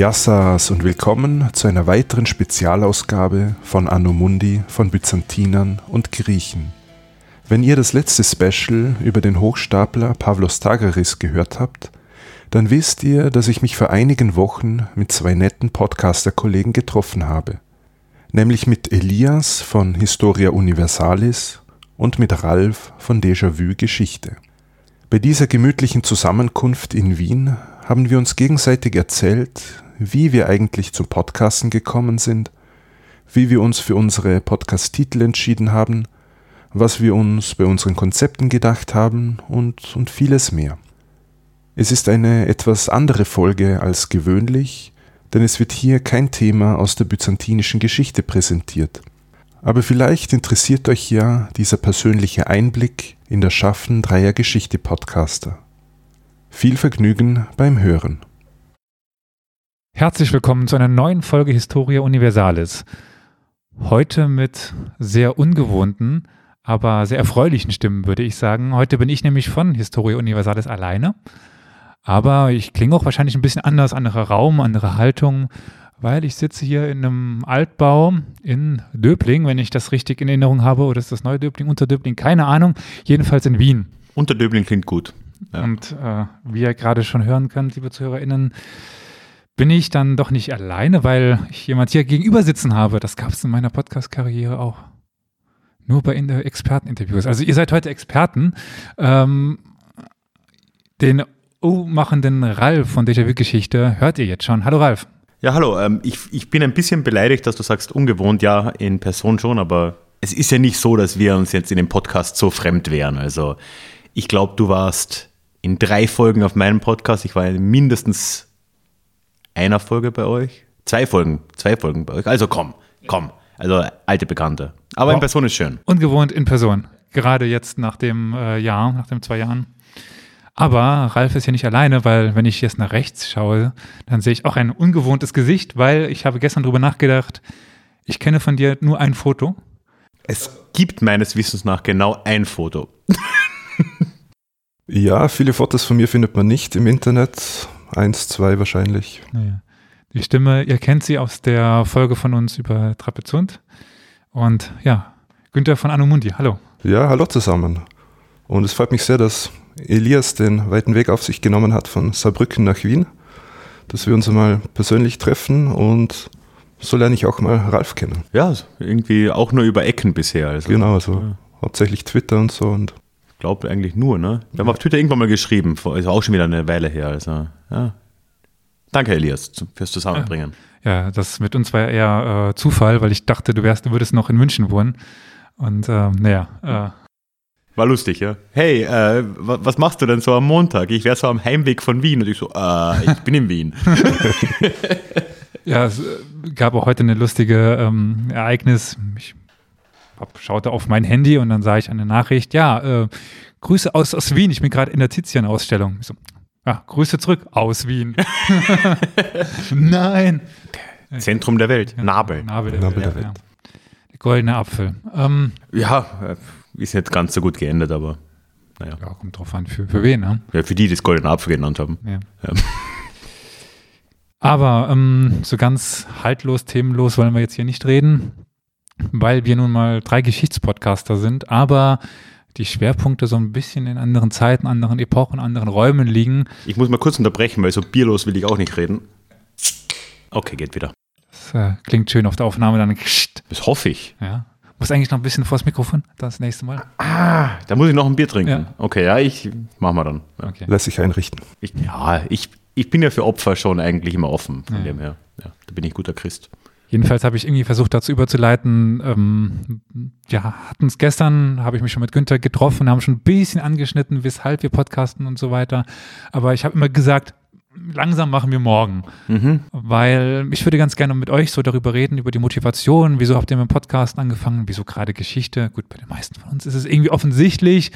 Yassas und willkommen zu einer weiteren Spezialausgabe von Anno Mundi von Byzantinern und Griechen. Wenn ihr das letzte Special über den Hochstapler Pavlos Tagaris gehört habt, dann wisst ihr, dass ich mich vor einigen Wochen mit zwei netten Podcaster-Kollegen getroffen habe. Nämlich mit Elias von Historia Universalis und mit Ralf von Déjà-vu Geschichte. Bei dieser gemütlichen Zusammenkunft in Wien haben wir uns gegenseitig erzählt, wie wir eigentlich zum Podcasten gekommen sind, wie wir uns für unsere Podcast-Titel entschieden haben, was wir uns bei unseren Konzepten gedacht haben und, und vieles mehr. Es ist eine etwas andere Folge als gewöhnlich, denn es wird hier kein Thema aus der byzantinischen Geschichte präsentiert. Aber vielleicht interessiert euch ja dieser persönliche Einblick in das Schaffen dreier Geschichte-Podcaster. Viel Vergnügen beim Hören. Herzlich willkommen zu einer neuen Folge Historia Universalis. Heute mit sehr ungewohnten, aber sehr erfreulichen Stimmen, würde ich sagen. Heute bin ich nämlich von Historia Universalis alleine. Aber ich klinge auch wahrscheinlich ein bisschen anders, anderer Raum, andere Haltung, weil ich sitze hier in einem Altbau in Döbling, wenn ich das richtig in Erinnerung habe, oder ist das neue Döbling, Unterdöbling, keine Ahnung, jedenfalls in Wien. Unterdöbling klingt gut. Ja. Und äh, wie ihr gerade schon hören könnt, liebe ZuhörerInnen, bin ich dann doch nicht alleine, weil ich jemand hier gegenüber sitzen habe. Das gab es in meiner Podcast-Karriere auch. Nur bei Experteninterviews. Also ihr seid heute Experten. Ähm, den O-machenden Ralf von Déjà-vu-Geschichte hört ihr jetzt schon. Hallo Ralf. Ja, hallo. Ähm, ich, ich bin ein bisschen beleidigt, dass du sagst ungewohnt. Ja, in Person schon, aber es ist ja nicht so, dass wir uns jetzt in dem Podcast so fremd wären. Also ich glaube, du warst in drei Folgen auf meinem Podcast. Ich war in mindestens einer Folge bei euch. Zwei Folgen, zwei Folgen bei euch. Also komm, komm. Also alte Bekannte. Aber wow. in Person ist schön. Ungewohnt in Person. Gerade jetzt nach dem äh, Jahr, nach den zwei Jahren. Aber Ralf ist ja nicht alleine, weil wenn ich jetzt nach rechts schaue, dann sehe ich auch ein ungewohntes Gesicht, weil ich habe gestern darüber nachgedacht, ich kenne von dir nur ein Foto. Es gibt meines Wissens nach genau ein Foto. Ja, viele Fotos von mir findet man nicht im Internet. Eins, zwei wahrscheinlich. Ja. Die Stimme, ihr kennt sie aus der Folge von uns über Trapezund. Und ja, Günther von Anumundi, hallo. Ja, hallo zusammen. Und es freut mich sehr, dass Elias den weiten Weg auf sich genommen hat von Saarbrücken nach Wien, dass wir uns einmal persönlich treffen und so lerne ich auch mal Ralf kennen. Ja, irgendwie auch nur über Ecken bisher. Also. Genau, also ja. hauptsächlich Twitter und so und glaube eigentlich nur, ne? Wir haben auf Twitter irgendwann mal geschrieben, ist auch schon wieder eine Weile her. Also, ja. Danke, Elias, fürs Zusammenbringen. Ja, ja das mit uns war ja eher äh, Zufall, weil ich dachte, du wärst, du würdest noch in München wohnen. Und äh, naja. Äh. War lustig, ja. Hey, äh, was machst du denn so am Montag? Ich wäre so am Heimweg von Wien. Und ich so, äh, ich bin in Wien. ja, es äh, gab auch heute eine lustige ähm, Ereignis. Ich hab, schaute auf mein Handy und dann sah ich eine Nachricht, ja, äh, Grüße aus, aus Wien, ich bin gerade in der Tizian-Ausstellung. So, ja, Grüße zurück aus Wien. Nein. Zentrum der Welt, ja, Nabel. Nabel der, Nabel Welt, der Welt. Ja. Der goldene Apfel. Ähm, ja, äh, ist nicht ganz so gut geendet, aber naja. Ja, kommt drauf an, für, für wen, ne? Ja, für die, die das goldene Apfel genannt haben. Ja. ja. Aber ähm, so ganz haltlos, themenlos wollen wir jetzt hier nicht reden weil wir nun mal drei Geschichtspodcaster sind, aber die Schwerpunkte so ein bisschen in anderen Zeiten, anderen Epochen, anderen Räumen liegen. Ich muss mal kurz unterbrechen, weil so bierlos will ich auch nicht reden. Okay, geht wieder. Das äh, klingt schön auf der Aufnahme dann. Das hoffe ich. Ja. Muss eigentlich noch ein bisschen vors Mikrofon, das nächste Mal. Ah, da muss ich noch ein Bier trinken. Ja. Okay, ja, ich mach mal dann. Ja. Okay. Lass sich einrichten. Ich, ja, ich, ich bin ja für Opfer schon eigentlich immer offen, von ja. dem her. Ja, da bin ich guter Christ. Jedenfalls habe ich irgendwie versucht, dazu überzuleiten. Ähm, ja, hatten es gestern, habe ich mich schon mit Günther getroffen, haben schon ein bisschen angeschnitten, weshalb wir podcasten und so weiter. Aber ich habe immer gesagt, langsam machen wir morgen. Mhm. Weil ich würde ganz gerne mit euch so darüber reden, über die Motivation. Wieso habt ihr mit dem Podcast angefangen? Wieso gerade Geschichte? Gut, bei den meisten von uns ist es irgendwie offensichtlich,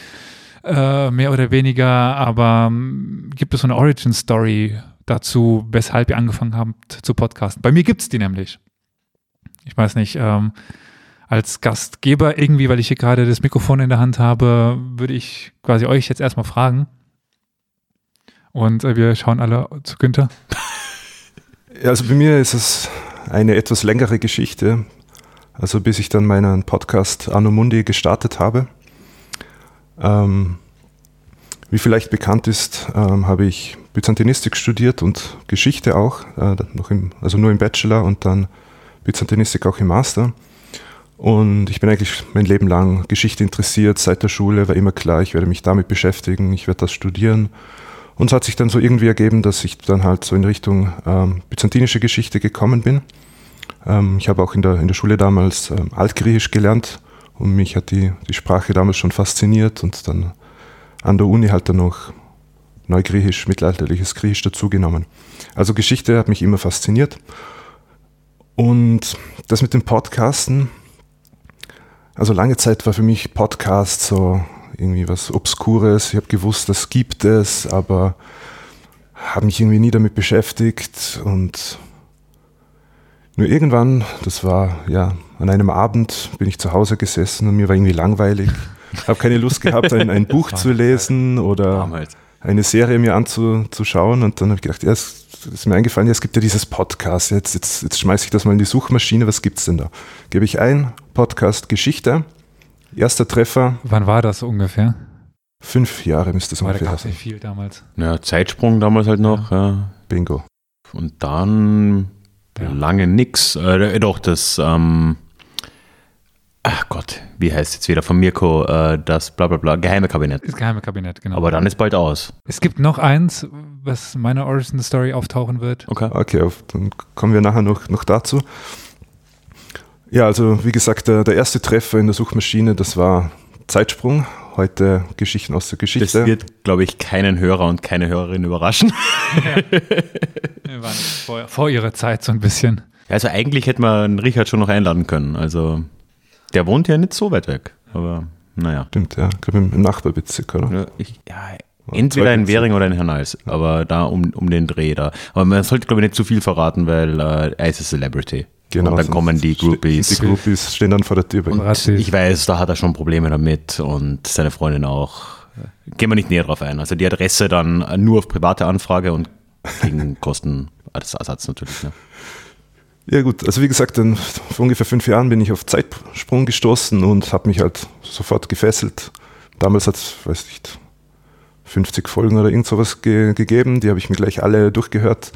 äh, mehr oder weniger. Aber ähm, gibt es so eine Origin-Story dazu, weshalb ihr angefangen habt zu podcasten? Bei mir gibt es die nämlich ich weiß nicht, ähm, als Gastgeber irgendwie, weil ich hier gerade das Mikrofon in der Hand habe, würde ich quasi euch jetzt erstmal fragen. Und äh, wir schauen alle zu Günther. Also bei mir ist es eine etwas längere Geschichte. Also bis ich dann meinen Podcast Anno Mundi gestartet habe. Ähm, wie vielleicht bekannt ist, ähm, habe ich Byzantinistik studiert und Geschichte auch, äh, noch im, also nur im Bachelor und dann Byzantinistik auch im Master. Und ich bin eigentlich mein Leben lang Geschichte interessiert. Seit der Schule war immer klar, ich werde mich damit beschäftigen, ich werde das studieren. Und es hat sich dann so irgendwie ergeben, dass ich dann halt so in Richtung ähm, byzantinische Geschichte gekommen bin. Ähm, ich habe auch in der, in der Schule damals ähm, Altgriechisch gelernt und mich hat die, die Sprache damals schon fasziniert und dann an der Uni halt dann noch Neugriechisch, mittelalterliches Griechisch dazugenommen. Also Geschichte hat mich immer fasziniert. Und das mit dem Podcasten, also lange Zeit war für mich Podcast so irgendwie was Obskures. Ich habe gewusst, das gibt es, aber habe mich irgendwie nie damit beschäftigt und nur irgendwann, das war ja an einem Abend, bin ich zu Hause gesessen und mir war irgendwie langweilig. Habe keine Lust gehabt, ein, ein Buch zu lesen oder eine Serie mir anzuschauen. Und dann habe ich gedacht, ja, es ist mir eingefallen, ja, es gibt ja dieses Podcast. Jetzt, jetzt, jetzt schmeiße ich das mal in die Suchmaschine. Was gibt es denn da? Gebe ich ein, Podcast Geschichte. Erster Treffer. Wann war das ungefähr? Fünf Jahre müsste es da ungefähr sein. nicht viel damals. Ja, Zeitsprung damals halt noch. Ja. Bingo. Und dann Ja. lange nix. Äh, doch, das, ähm, ach Gott, wie heißt jetzt wieder von Mirko, äh, das bla bla bla, geheime Kabinett. Das geheime Kabinett, genau. Aber dann ist bald aus. es gibt noch eins, was in meiner Origin Story auftauchen wird. Okay. Okay, auf, dann kommen wir nachher noch, noch dazu. Ja, also wie gesagt, der, der erste Treffer in der Suchmaschine, das war Zeitsprung. Heute Geschichten aus der Das Geschichte. wird, glaube ich, keinen Hörer und keine Hörerin überraschen. Wir waren vor, vor ihrer Zeit so ein bisschen. Also eigentlich hätte man Richard schon noch einladen können. Also der wohnt ja nicht so weit weg. Aber naja. Stimmt, ja. Ich glaube im, im Nachbarbezirk, oder? Ja, ich, ja, entweder in Währing oder in Hernals, aber da um, um den Dreh da. Aber man sollte, glaube ich, nicht zu viel verraten, weil äh, er ist ein Celebrity. und dann kommen die Groupies. Die Groupies stehen dann vor der Tür. bei. Ratzis. Ich weiß, da hat er schon Probleme damit und seine Freundin auch. Gehen wir nicht näher drauf ein. Also die Adresse dann nur auf private Anfrage und gegen Kostenersatz natürlich. Ne? Ja gut, also wie gesagt, dann vor ungefähr fünf Jahren bin ich auf Zeitsprung gestoßen und habe mich halt sofort gefesselt. Damals hat es, weiß nicht, 50 Folgen oder irgend sowas ge gegeben. Die habe ich mir gleich alle durchgehört.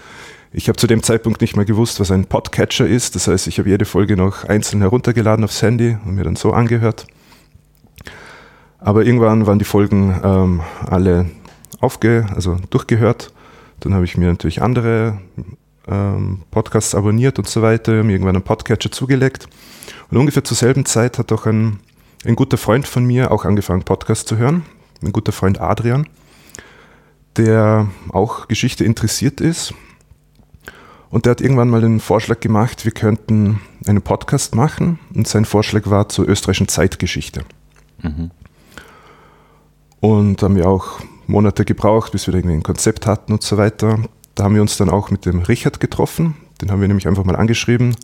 Ich habe zu dem Zeitpunkt nicht mal gewusst, was ein Podcatcher ist. Das heißt, ich habe jede Folge noch einzeln heruntergeladen aufs Handy und mir dann so angehört. Aber irgendwann waren die Folgen ähm, alle aufge, also durchgehört. Dann habe ich mir natürlich andere ähm, Podcasts abonniert und so weiter, mir irgendwann einen Podcatcher zugelegt. Und ungefähr zur selben Zeit hat auch ein, ein guter Freund von mir auch angefangen, Podcasts zu hören. Ein guter Freund Adrian, der auch Geschichte interessiert ist. Und der hat irgendwann mal den Vorschlag gemacht, wir könnten einen Podcast machen. Und sein Vorschlag war zur österreichischen Zeitgeschichte. Und da haben wir auch Monate gebraucht, bis wir irgendwie ein Konzept hatten und so weiter. Da haben wir uns dann auch mit dem Richard getroffen. Den haben wir nämlich einfach mal angeschrieben,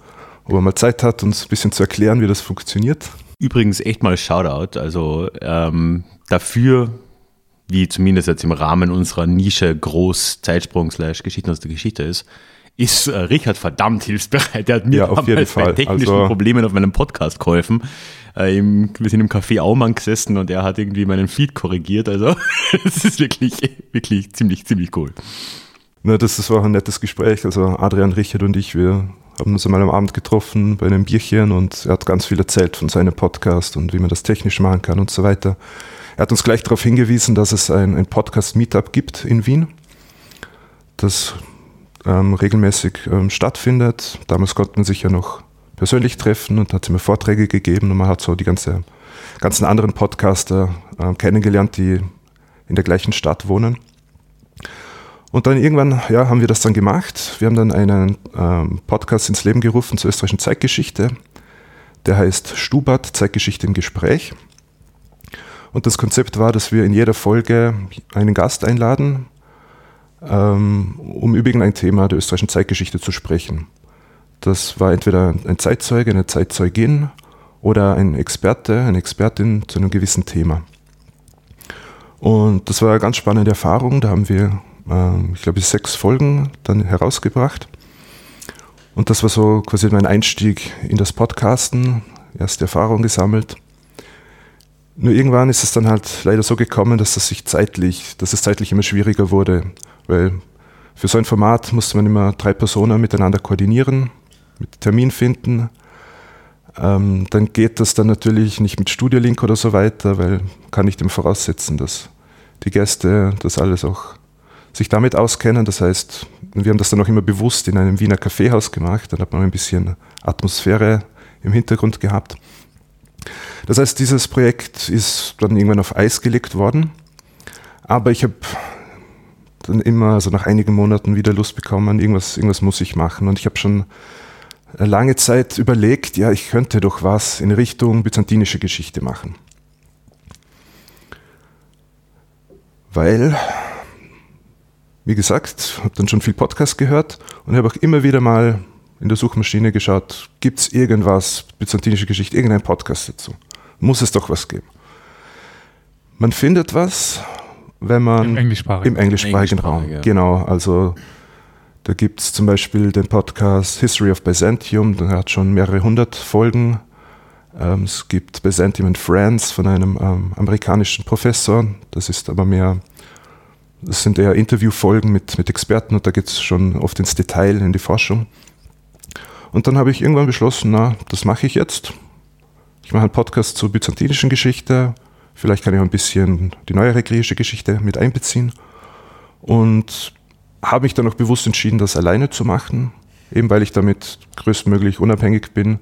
ob er mal Zeit hat, uns ein bisschen zu erklären, wie das funktioniert. Übrigens echt mal Shoutout, also ähm, dafür, wie zumindest jetzt im Rahmen unserer Nische groß Zeitsprung slash Geschichten aus der Geschichte ist, ist äh, Richard verdammt hilfsbereit. Der hat mir Ja, auf jeden damals bei Fall. technischen Also- Problemen auf meinem Podcast geholfen. Äh, im, wir sind im Café Aumann gesessen und er hat irgendwie meinen Feed korrigiert. Also es ist wirklich, wirklich ziemlich, ziemlich cool. Na, das, das war ein nettes Gespräch. Also Adrian, Richard und ich, wir haben uns einmal am Abend getroffen bei einem Bierchen und er hat ganz viel erzählt von seinem Podcast und wie man das technisch machen kann und so weiter. Er hat uns gleich darauf hingewiesen, dass es ein, ein Podcast-Meetup gibt in Wien, das ähm, regelmäßig ähm, stattfindet. Damals konnte man sich ja noch persönlich treffen und hat mir Vorträge gegeben und man hat so die ganze, ganzen anderen Podcaster ähm, kennengelernt, die in der gleichen Stadt wohnen. Und dann irgendwann ja, haben wir das dann gemacht. Wir haben dann einen ähm, Podcast ins Leben gerufen zur österreichischen Zeitgeschichte. Der heißt Stubert, Zeitgeschichte im Gespräch. Und das Konzept war, dass wir in jeder Folge einen Gast einladen, ähm, um über irgendein Thema der österreichischen Zeitgeschichte zu sprechen. Das war entweder ein Zeitzeuge, eine Zeitzeugin oder ein Experte, eine Expertin zu einem gewissen Thema. Und das war eine ganz spannende Erfahrung. Da haben wir, ich glaube, sechs Folgen dann herausgebracht. Und das war so quasi mein Einstieg in das Podcasten, erste Erfahrung gesammelt. Nur irgendwann ist es dann halt leider so gekommen, dass es sich zeitlich, dass es zeitlich immer schwieriger wurde, weil für so ein Format musste man immer drei Personen miteinander koordinieren, mit Termin finden. Ähm, dann geht das dann natürlich nicht mit Studiolink oder so weiter, weil kann ich dem voraussetzen, dass die Gäste das alles auch sich damit auskennen. Das heißt, wir haben das dann auch immer bewusst in einem Wiener Kaffeehaus gemacht. Dann hat man ein bisschen Atmosphäre im Hintergrund gehabt. Das heißt, dieses Projekt ist dann irgendwann auf Eis gelegt worden. Aber ich habe dann immer, also nach einigen Monaten wieder Lust bekommen, irgendwas, irgendwas muss ich machen. Und ich habe schon lange Zeit überlegt, ja, ich könnte doch was in Richtung byzantinische Geschichte machen. Weil, wie gesagt, habe dann schon viel Podcast gehört und habe auch immer wieder mal in der Suchmaschine geschaut, gibt es irgendwas, byzantinische Geschichte, irgendein Podcast dazu. Muss es doch was geben. Man findet was, wenn man Im englischsprachigen, im englischsprachigen Raum. Ja. Genau, also da gibt es zum Beispiel den Podcast History of Byzantium, der hat schon mehrere hundert Folgen. Ähm, es gibt Byzantium and Friends von einem ähm, amerikanischen Professor, das ist aber mehr, das sind eher Interviewfolgen mit, mit Experten und da geht es schon oft ins Detail, in die Forschung. Und dann habe ich irgendwann beschlossen, na, das mache ich jetzt. Ich mache einen Podcast zur byzantinischen Geschichte. Vielleicht kann ich auch ein bisschen die neuere griechische Geschichte mit einbeziehen. Und habe mich dann auch bewusst entschieden, das alleine zu machen, eben weil ich damit größtmöglich unabhängig bin.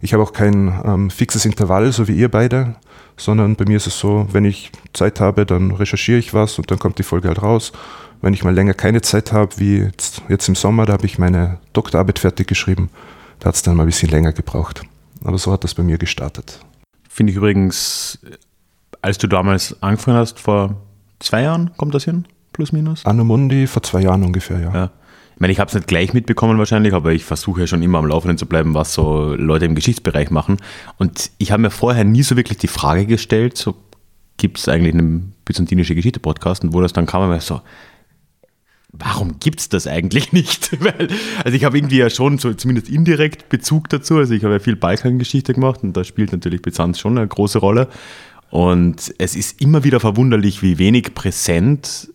Ich habe auch kein ähm, fixes Intervall, so wie ihr beide, sondern bei mir ist es so, wenn ich Zeit habe, dann recherchiere ich was und dann kommt die Folge halt raus. Wenn ich mal länger keine Zeit habe, wie jetzt, jetzt im Sommer, da habe ich meine Doktorarbeit fertig geschrieben, da hat es dann mal ein bisschen länger gebraucht. Aber so hat das bei mir gestartet. Finde ich übrigens, als du damals angefangen hast, vor zwei Jahren, kommt das hin? Plus, minus? Anno Mundi vor zwei Jahren ungefähr, ja. Ja. Ich meine, ich habe es nicht gleich mitbekommen wahrscheinlich, aber ich versuche ja schon immer am Laufenden zu bleiben, was so Leute im Geschichtsbereich machen. Und ich habe mir vorher nie so wirklich die Frage gestellt, so gibt es eigentlich einen byzantinische Geschichte-Podcast und wo das dann kam, war so, warum gibt es das eigentlich nicht? Weil, also ich habe irgendwie ja schon so zumindest indirekt Bezug dazu. Also ich habe ja viel Balkangeschichte gemacht und da spielt natürlich Byzanz schon eine große Rolle. Und es ist immer wieder verwunderlich, wie wenig präsent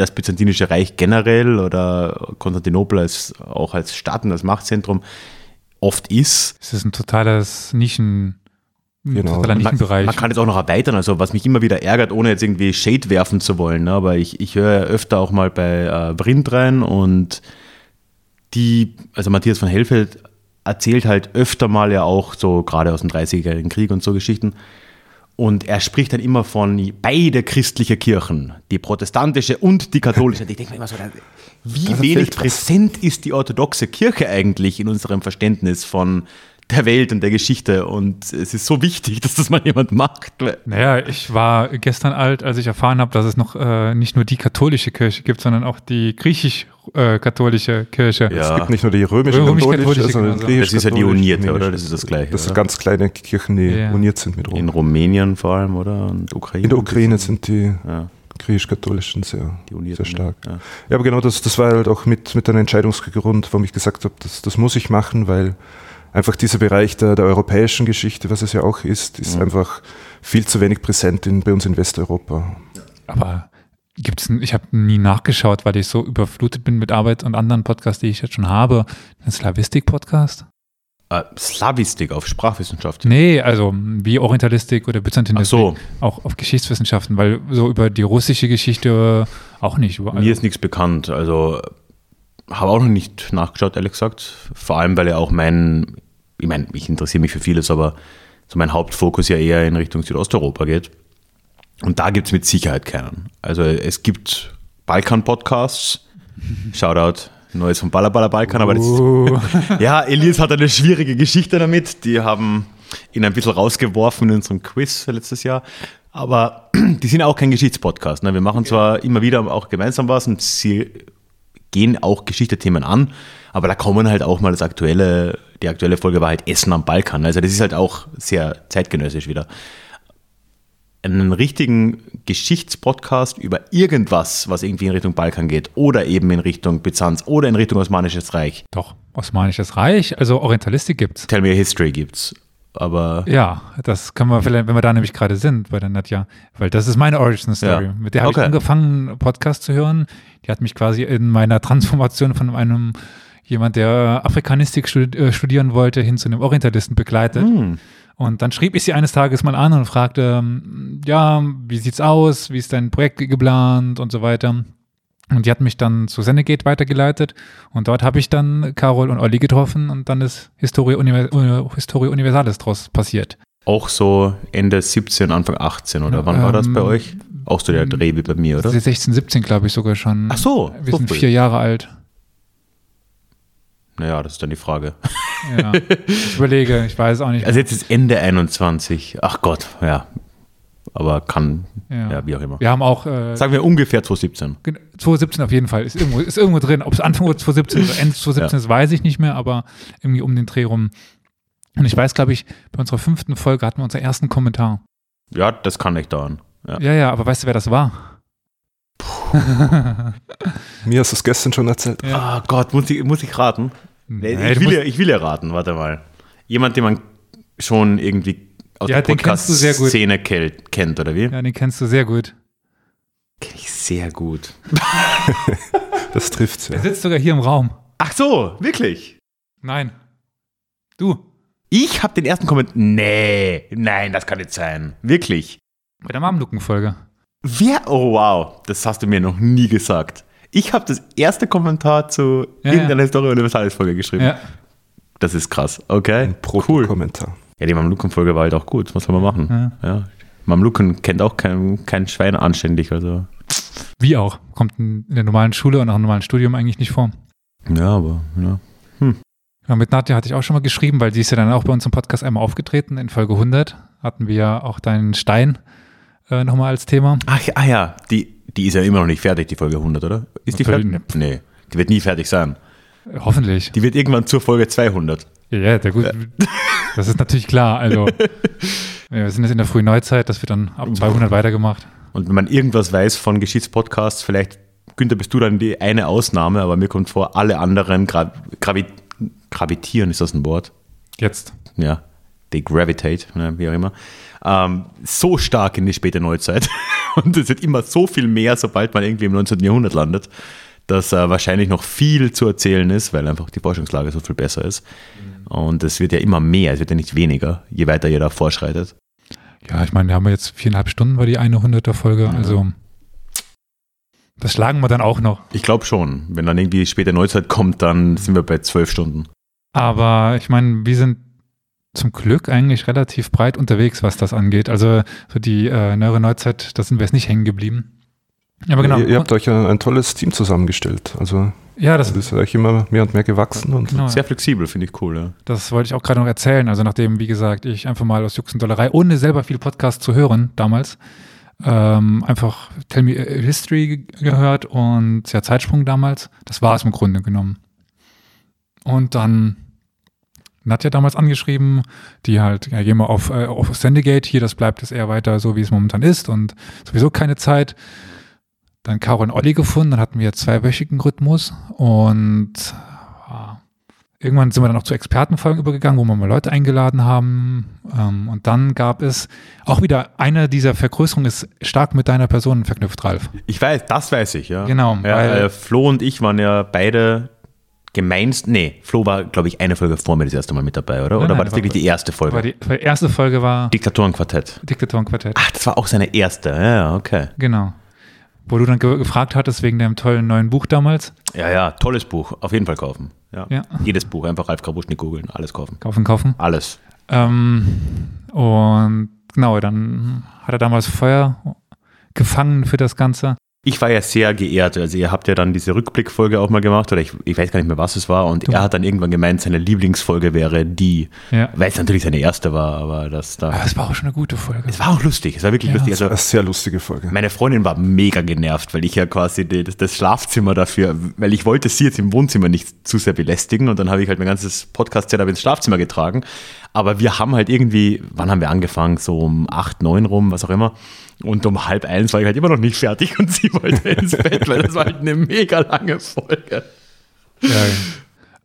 das Byzantinische Reich generell oder Konstantinopel als, auch als Stadt und als Machtzentrum oft ist. Es ist ein totales Nischen, ein Genau. totaler Man, Nischenbereich. man kann es auch noch erweitern, also was mich immer wieder ärgert, ohne jetzt irgendwie Shade werfen zu wollen, ne? aber ich, ich höre ja öfter auch mal bei äh, Vrind rein und die, also Matthias von Hellfeld erzählt halt öfter mal ja auch so gerade aus dem 30-jährigen Krieg und so Geschichten. Und er spricht dann immer von beide christliche Kirchen, die protestantische und die katholische. Und ich denke mir immer so, wie Da wenig präsent ist die orthodoxe Kirche eigentlich in unserem Verständnis von der Welt und der Geschichte. Und es ist so wichtig, dass das mal jemand macht. Naja, ich war gestern alt, als ich erfahren habe, dass es noch äh, nicht nur die katholische Kirche gibt, sondern auch die griechisch-katholische Kirche. Ja. Es gibt nicht nur die römische, Römisch-katholische, katholische, sondern die Das ist ja die unierte, oder? Das ist das Gleiche, Das sind ganz kleine Kirchen, die Ja. uniert sind mit In Rom. Rumänien vor allem, oder? Und Ukraine. In der Ukraine sind die Ja, griechisch-katholischen sehr, sehr stark. Ja. Ja, aber genau das, das war halt auch mit, mit einem Entscheidungsgrund, warum ich gesagt habe, das, das muss ich machen, weil einfach dieser Bereich der, der europäischen Geschichte, was es ja auch ist, ist Mhm. einfach viel zu wenig präsent in, bei uns in Westeuropa. Aber gibt's, ich habe nie nachgeschaut, weil ich so überflutet bin mit Arbeit und anderen Podcasts, die ich jetzt schon habe. Ein Slavistik-Podcast? Äh, Slavistik auf Sprachwissenschaft. Nee, also wie Orientalistik oder Ach Byzantinistik. so, Auch auf Geschichtswissenschaften, weil so über die russische Geschichte auch nicht. Überall. mir ist nichts bekannt. Also habe auch noch nicht nachgeschaut, ehrlich gesagt. Vor allem, weil ja auch mein, ich meine, ich interessiere mich für vieles, aber so mein Hauptfokus ja eher in Richtung Südosteuropa geht. Und da gibt es mit Sicherheit keinen. Also es gibt Balkan-Podcasts. Shoutout, Neues vom Ballerballer Balkan, aber das ist Uh, Ja, Elias hat eine schwierige Geschichte damit. Die haben ihn ein bisschen rausgeworfen in unserem Quiz letztes Jahr. Aber die sind auch kein Geschichtspodcast. Ne? Wir machen zwar immer wieder auch gemeinsam was und sie gehen auch Geschichtethemen an, aber da kommen halt auch mal das aktuelle, die aktuelle Folge war halt Essen am Balkan. Also das ist halt auch sehr zeitgenössisch wieder. Einen richtigen Geschichtspodcast über irgendwas, was irgendwie in Richtung Balkan geht oder eben in Richtung Byzanz oder in Richtung Osmanisches Reich. Doch, Osmanisches Reich, also Orientalistik gibt's. Tell Me a History gibt's. Aber Ja, das können wir vielleicht, wenn wir da nämlich gerade sind bei der Nadja, weil das ist meine Origin Story. Ja. Mit der habe Okay. ich angefangen, Podcast zu hören. Die hat mich quasi in meiner Transformation von einem jemand, der Afrikanistik stud- äh, studieren wollte, hin zu einem Orientalisten begleitet. hm, Und dann schrieb ich sie eines Tages mal an und fragte, ähm, ja, wie sieht's aus? Wie ist dein Projekt geplant und so weiter. Und die hat mich dann zu Senegate weitergeleitet und dort habe ich dann Carol und Olli getroffen und dann ist Historie, Univers äh, Historie Universalis draus passiert. auch so Ende 17, Anfang 18 oder Ja, wann war das bei ähm, euch? Auch so der Dreh wie bei mir, oder? 16, 17 glaube ich sogar schon. Ach so, Wir so sind früh. vier Jahre alt. Naja, das ist dann die Frage. Ja. ich überlege, ich weiß auch nicht. Also jetzt ist Ende 21. Ach Gott, ja. Aber kann, Ja. ja, wie auch immer. wir haben auch äh, Sagen wir ungefähr 2017. Gen- 2017 auf jeden Fall. Ist irgendwo, ist irgendwo drin. Ob es Anfang 2017 oder Ende 2017 ist, weiß ich nicht mehr, aber irgendwie um den Dreh rum. Und ich weiß, glaube ich, bei unserer fünften Folge hatten wir unseren ersten Kommentar. Ja, das kann nicht dauern. Ja. Ja, ja, aber weißt du, wer das war? Mir hast du es gestern schon erzählt. Ja. Ah Gott, muss ich, muss ich raten? Nee, Nee, ich, will ja, ich will ja raten, warte mal. Jemand, den man schon irgendwie aus Ja, der. Podcast-Szene kennt, oder wie? Ja, den kennst du sehr gut. Kenn ich sehr gut. Das trifft's ja. Der sitzt sogar hier im Raum. Ach so, wirklich? Nein. Du. Ich habe den ersten Kommentar. Nee, nein, das kann nicht sein. Wirklich. Bei der Mamluken-Folge. Wer? Oh wow, das hast du mir noch nie gesagt. Ich habe das erste Kommentar zu Ja, irgendeiner Historie Universalis Folge geschrieben. Ja. Das ist krass. Okay. Ein Proto-Kommentar. Ja, die Mamluken-Folge war halt auch gut. Was soll man machen? Ja. Mamluken kennt auch kein, kein Schwein anständig. Also. Wie auch. Kommt in der normalen Schule und auch im normalen Studium eigentlich nicht vor. Ja, aber ja. Ja, mit Nadja hatte ich auch schon mal geschrieben, weil sie ist ja dann auch bei uns im Podcast einmal aufgetreten. In Folge 100 hatten wir ja auch deinen Stein äh, nochmal als Thema. Ach ja, ah, ja. Die, die ist ja immer noch nicht fertig, die Folge 100, oder? Ist die fertig? Nee, die wird nie fertig sein. Äh, Hoffentlich. Die wird irgendwann zur Folge 200. Ja, ja, der gut. Das ist natürlich klar. Also, wir sind jetzt in der frühen Neuzeit, das wird dann ab 200 weitergemacht. Und wenn man irgendwas weiß von Geschichtspodcasts, vielleicht, Günther, bist du dann die eine Ausnahme, aber mir kommt vor, alle anderen gra gravi gravitieren, ist das ein Wort? Jetzt. Ja, they gravitate, ne, wie auch immer. Ähm, so stark in die späte Neuzeit. Und es wird immer so viel mehr, sobald man irgendwie im 19. Jahrhundert landet, dass äh, wahrscheinlich noch viel zu erzählen ist, weil einfach die Forschungslage so viel besser ist. Und es wird ja immer mehr, es wird ja nicht weniger, je weiter ihr da vorschreitet. Ja, ich meine, wir haben ja jetzt viereinhalb Stunden war die eine 100er Folge. Also, das schlagen wir dann auch noch. Ich glaube schon. Wenn dann irgendwie späte Neuzeit kommt, dann sind wir bei zwölf Stunden. Aber ich meine, wir sind zum Glück eigentlich relativ breit unterwegs, was das angeht. Also so die äh, neuere Neuzeit, da sind wir jetzt nicht hängen geblieben. Aber genau. Ihr, ihr habt euch ein, ein tolles Team zusammengestellt. Also ja, das, das ist euch immer mehr und mehr gewachsen. Und genau, Sehr flexibel, finde ich cool. Ja. das wollte ich auch gerade noch erzählen. Also nachdem, wie gesagt, ich einfach mal aus Jux und Dollerei, ohne selber viel Podcast zu hören damals, ähm, einfach Tell Me a History ge- gehört und ja, Zeitsprung damals. Das war es im Grunde genommen. Und dann Nadja damals angeschrieben, die halt, ja, gehen wir auf, äh, auf Sendegate, hier, das bleibt jetzt eher weiter so, wie es momentan ist und sowieso keine Zeit. Dann Caro und Olli gefunden, dann hatten wir zweiwöchigen Rhythmus und ja, irgendwann sind wir dann auch zu Expertenfolgen übergegangen, wo wir mal Leute eingeladen haben. Ähm, und dann gab es auch wieder eine dieser Vergrößerungen ist stark mit deiner Person verknüpft, Ralf. Ich weiß, das weiß ich, ja. Genau, Ja, weil- äh, Flo und ich waren ja beide gemeinst. Nee, Flo war, glaube ich, eine Folge vor mir das erste Mal mit dabei, oder? Nein, oder nein, war das war- wirklich die erste Folge? Aber die, die erste Folge war Diktatorenquartett. Diktatorenquartett. Ach, das war auch seine erste. Ja, okay. Genau. Wo du dann ge gefragt hattest wegen deinem tollen neuen Buch damals. Ja, ja, tolles Buch. Auf jeden Fall kaufen. Ja. Ja. Jedes Buch, einfach Ralf Krabuschnik googeln, alles kaufen. Kaufen, kaufen. Alles. Ähm, und genau, dann hat er damals Feuer gefangen für das Ganze. Ich war ja sehr geehrt. Also ihr habt ja dann diese Rückblickfolge auch mal gemacht oder ich, ich weiß gar nicht mehr, was es war. Und Du- er hat dann irgendwann gemeint, seine Lieblingsfolge wäre die, Ja. weil es natürlich seine erste war, aber das da. Aber es war auch schon eine gute Folge. Es war auch lustig, es war wirklich Ja. lustig. Also Eine sehr lustige Folge. meine Freundin war mega genervt, weil ich ja quasi die, das, das Schlafzimmer dafür, weil ich wollte sie jetzt im Wohnzimmer nicht zu sehr belästigen und dann habe ich halt mein ganzes Podcast-Setup ins Schlafzimmer getragen. Aber wir haben halt irgendwie, wann haben wir angefangen? So um acht, neun rum, was auch immer. Und um halb eins war ich halt immer noch nicht fertig und sie wollte ins Bett, weil das war halt eine mega lange Folge. Ja,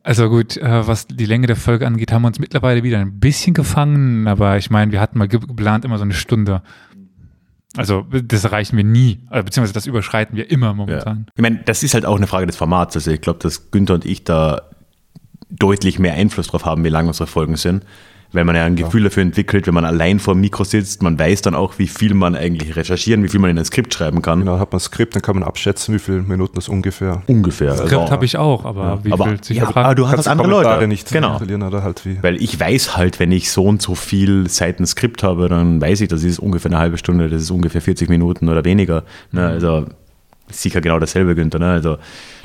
also gut, äh, was die Länge der Folge angeht, haben wir uns mittlerweile wieder ein bisschen gefangen, aber ich meine, wir hatten mal ge- geplant immer so eine Stunde. Also das erreichen wir nie, äh, beziehungsweise das überschreiten wir immer Ja. momentan. Ich meine, das ist halt auch eine Frage des Formats. Also ich glaube, dass Günther und ich da deutlich mehr Einfluss drauf haben, wie lang unsere Folgen sind. Weil man ja ein Gefühl dafür entwickelt, wenn man allein vor dem Mikro sitzt, man weiß dann auch, wie viel man eigentlich recherchieren, wie viel man in ein Skript schreiben kann. Genau, hat man ein Skript, dann kann man abschätzen, wie viele Minuten das ungefähr. Ungefähr. Skript Also, habe ich auch, aber wie aber, viel sich ja, fragen- aber du hast andere Kommentare Leute. nicht genau. oder halt wie. Weil ich weiß halt, wenn ich so und so viel Seiten Skript habe, dann weiß ich, das ist ungefähr eine halbe Stunde, das ist ungefähr 40 Minuten oder weniger. Ne? Also sicher genau dasselbe, Günther. Ne? Also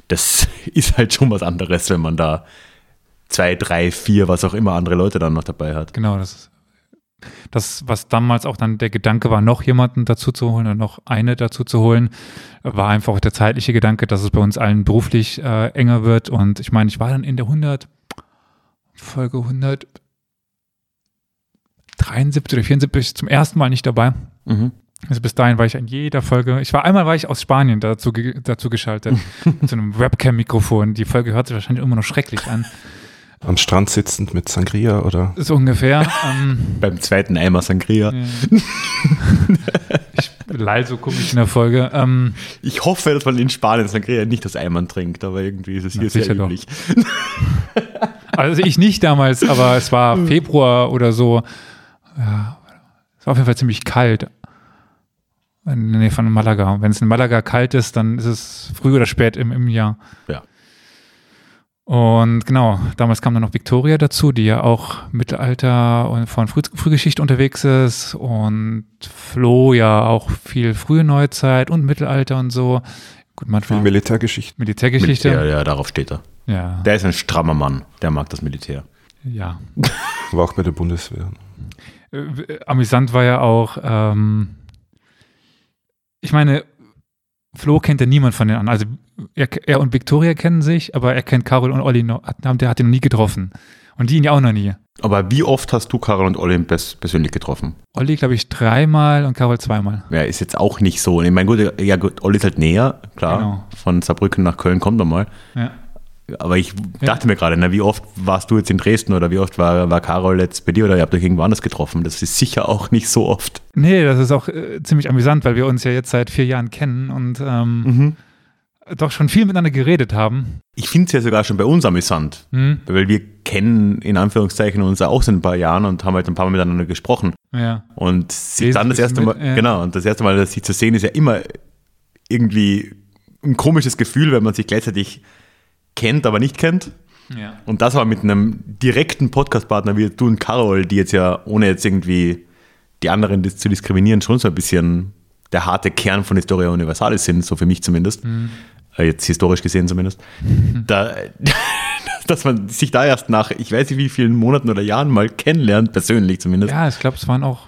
das ist halt schon was anderes, wenn man da zwei, drei, vier, was auch immer andere Leute dann noch dabei hat. Genau, das ist das, was damals auch dann der Gedanke war, noch jemanden dazu zu holen oder noch eine dazu zu holen, war einfach auch der zeitliche Gedanke, dass es bei uns allen beruflich äh, enger wird. Und ich meine, ich war dann in der 100, Folge 173 oder 74 zum ersten Mal nicht dabei. Mhm. Also bis dahin war ich in jeder Folge. Ich war einmal war ich aus Spanien dazu, dazu geschaltet zu einem Webcam-Mikrofon. Die Folge hört sich wahrscheinlich immer noch schrecklich an. Am Strand sitzend mit Sangria oder. So ungefähr. ähm, Beim zweiten Eimer Sangria. Ja. ich lall so komisch in der Folge. Ähm, Ich hoffe, dass man in Spanien Sangria nicht aus Eimern trinkt, aber irgendwie ist es hier sehr üblich. also ich nicht damals, aber es war Februar oder so. Ja, es war auf jeden Fall ziemlich kalt. In der Nähe von Malaga. Wenn es in Malaga kalt ist, dann ist es früh oder spät im, im Jahr. Ja. Und genau, damals kam dann noch Victoria dazu, die ja auch Mittelalter und von Früh Frühgeschichte unterwegs ist und Flo ja auch viel frühe Neuzeit und Mittelalter und so. Gut, Viel manchmal Militärgeschichte. Militärgeschichte. Militär, ja, darauf steht er. Ja, Der ist ein strammer Mann, der mag das Militär. ja. War auch bei der Bundeswehr. Äh, amüsant war ja auch, ähm, ich meine, Flo kennt ja niemand von den anderen. Also er, er und Victoria kennen sich, aber er kennt Carol und Olli noch, hat- der hat ihn noch nie getroffen. Und die ihn ja auch noch nie. Aber wie oft hast du Karol und Olli pers persönlich getroffen? Olli, glaube ich, dreimal und Carol zweimal. Ja, ist jetzt auch nicht so. Ich meine, gut, ja, gut, Olli ist halt näher, klar. Genau. Von Saarbrücken nach Köln kommt er mal. Ja. Aber ich dachte mir gerade, na, wie oft warst du jetzt in Dresden oder wie oft war, war Carol jetzt bei dir oder ihr habt euch irgendwo anders getroffen? Das ist sicher auch nicht so oft. Nee, das ist auch äh, ziemlich amüsant, weil wir uns ja jetzt seit vier Jahren kennen und ähm, doch schon viel miteinander geredet haben. Ich finde es ja sogar schon bei uns amüsant, Hm? weil wir kennen in Anführungszeichen uns auch seit ein paar Jahren und haben halt ein paar Mal miteinander gesprochen. Ja. Und sich dann das erste Mal, mit, ja. genau, und das erste Mal, das sich zu sehen, ist ja immer irgendwie ein komisches Gefühl, wenn man sich gleichzeitig kennt, aber nicht kennt. ja. Und das war mit einem direkten Podcast-Partner wie du und Carol, die jetzt ja, ohne jetzt irgendwie die anderen zu diskriminieren, schon so ein bisschen der harte Kern von Historia Universalis sind, so für mich zumindest. Äh, Jetzt historisch gesehen zumindest. Da, dass man sich da erst nach, ich weiß nicht wie vielen Monaten oder Jahren mal kennenlernt, persönlich zumindest. ja, ich glaube, es waren auch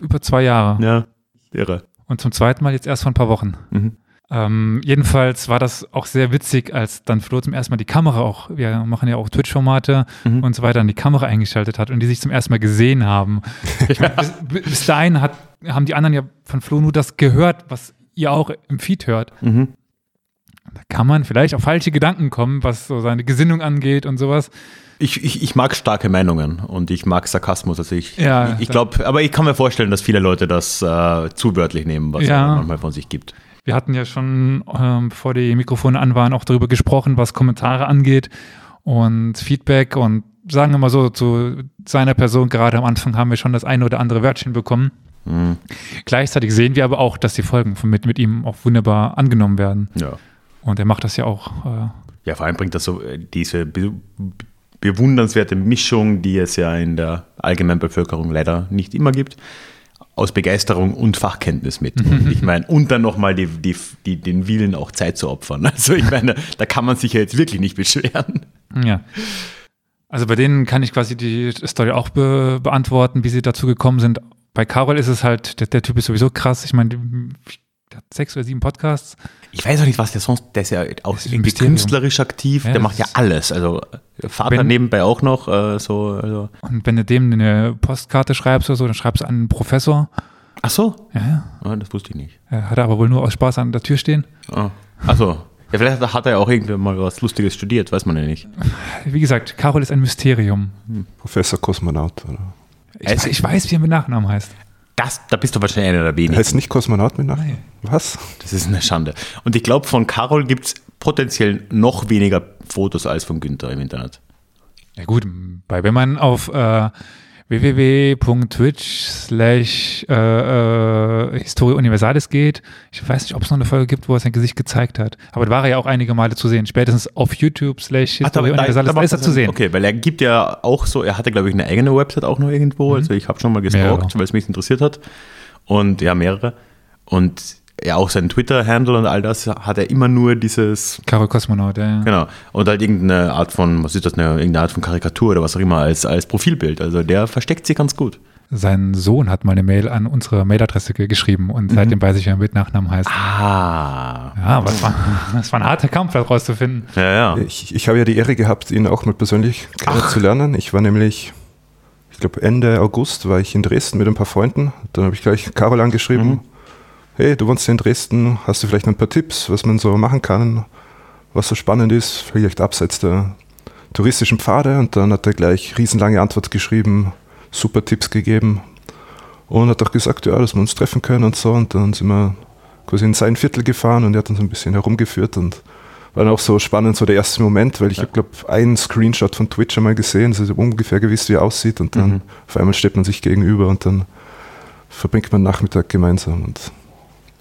über zwei Jahre. Ja, irre. Und zum zweiten Mal jetzt erst vor ein paar Wochen. Mhm. Ähm, jedenfalls war das auch sehr witzig, als dann Flo zum ersten Mal die Kamera auch, wir machen ja auch Twitch-Formate Mhm. und so weiter, an die Kamera eingeschaltet hat und die sich zum ersten Mal gesehen haben. Ich meine, bis, bis dahin hat, haben die anderen ja von Flo nur das gehört, was ihr auch im Feed hört. Mhm. Da kann man vielleicht auf falsche Gedanken kommen, was so seine Gesinnung angeht und sowas. Ich, ich, ich mag starke Meinungen und ich mag Sarkasmus. Also ich, Ja, ich, ich glaube, aber ich kann mir vorstellen, dass viele Leute das äh, zu wörtlich nehmen, was Ja. er manchmal von sich gibt. Wir hatten ja schon, ähm, bevor die Mikrofone an waren, auch darüber gesprochen, was Kommentare angeht und Feedback und sagen wir mal so, zu seiner Person gerade am Anfang haben wir schon das eine oder andere Wörtchen bekommen. Mhm. Gleichzeitig sehen wir aber auch, dass die Folgen von, mit, mit ihm auch wunderbar angenommen werden. Ja. Und er macht das ja auch. Äh, ja, vor allem bringt das so äh, diese be bewundernswerte Mischung, die es ja in der allgemeinen Bevölkerung leider nicht immer gibt. aus Begeisterung und Fachkenntnis mit. Und ich meine, und dann nochmal die, die, die, den Willen auch Zeit zu opfern. Also ich meine, da kann man sich ja jetzt wirklich nicht beschweren. Ja. Also bei denen kann ich quasi die Story auch be beantworten, wie sie dazu gekommen sind. Bei Carol ist es halt, der, der Typ ist sowieso krass. Ich meine, der hat sechs oder sieben Podcasts. Ich weiß auch nicht, was der sonst, der ist ja auch ist irgendwie künstlerisch aktiv, Ja, der macht ja alles. Also Vater Wenn- nebenbei auch noch, äh, so, also. Und wenn du dem eine Postkarte schreibst oder so, dann schreibst du an einen Professor. Ach so, Ja, ja. ah, das wusste ich nicht. Er hat aber wohl nur aus Spaß an der Tür stehen. Ah. Ach so. Ja, vielleicht hat er ja auch irgendwie mal was Lustiges studiert, weiß man ja nicht. Wie gesagt, Carol ist ein Mysterium. Professor Kosmonaut. Oder? Ich, Es- ich weiß, wie er mit Nachnamen heißt. Das, da bist du wahrscheinlich einer der Er wenigen. heißt nicht Kosmonaut mit Nachnamen? Was? Das ist eine Schande. Und ich glaube, von Carol gibt es potenziell noch weniger Fotos als von Günther im Internet. Ja gut, bei, wenn man auf äh, www.twitch slash äh, äh, Historie Universalis geht, ich weiß nicht, ob es noch eine Folge gibt, wo er sein Gesicht gezeigt hat, aber da war er ja auch einige Male zu sehen. Spätestens auf YouTube slash Historie Universalis, da, macht ist er zu sehen. Okay, weil er gibt ja auch so, er hatte, glaube ich, eine eigene Website auch noch irgendwo. Also ich habe schon mal gestalkt, weil es mich interessiert hat. Und ja, mehrere. Und ja, auch sein Twitter-Handle und all das hat er immer nur dieses Carol Kosmonaut, ja. ja. Genau. Und halt irgendeine Art von, was ist das, eine, irgendeine Art von Karikatur oder was auch immer als, als Profilbild. Also der versteckt sich ganz gut. Sein Sohn hat mal eine Mail an unsere Mailadresse ge- geschrieben und seitdem weiß ich, wie er mit Nachnamen heißt. Ah. Ja, es war, es war ein harter Kampf, das rauszufinden. Ja, ja. Ich, ich habe ja die Ehre gehabt, ihn auch mal persönlich kennenzulernen. Ich war nämlich, ich glaube Ende August war ich in Dresden mit ein paar Freunden. Dann habe ich gleich Carol angeschrieben. Hey, du wohnst in Dresden, hast du vielleicht ein paar Tipps, was man so machen kann, was so spannend ist, vielleicht abseits der touristischen Pfade. Und dann hat er gleich riesenlange Antwort geschrieben, super Tipps gegeben. Und hat auch gesagt, ja, dass wir uns treffen können und so. Und dann sind wir quasi in sein Viertel gefahren und er hat uns ein bisschen herumgeführt und war dann auch so spannend, so der erste Moment, weil ich habe, glaube einen Screenshot von Twitch einmal gesehen, also ungefähr gewusst, wie er aussieht. Und dann auf einmal steht man sich gegenüber und dann verbringt man Nachmittag gemeinsam und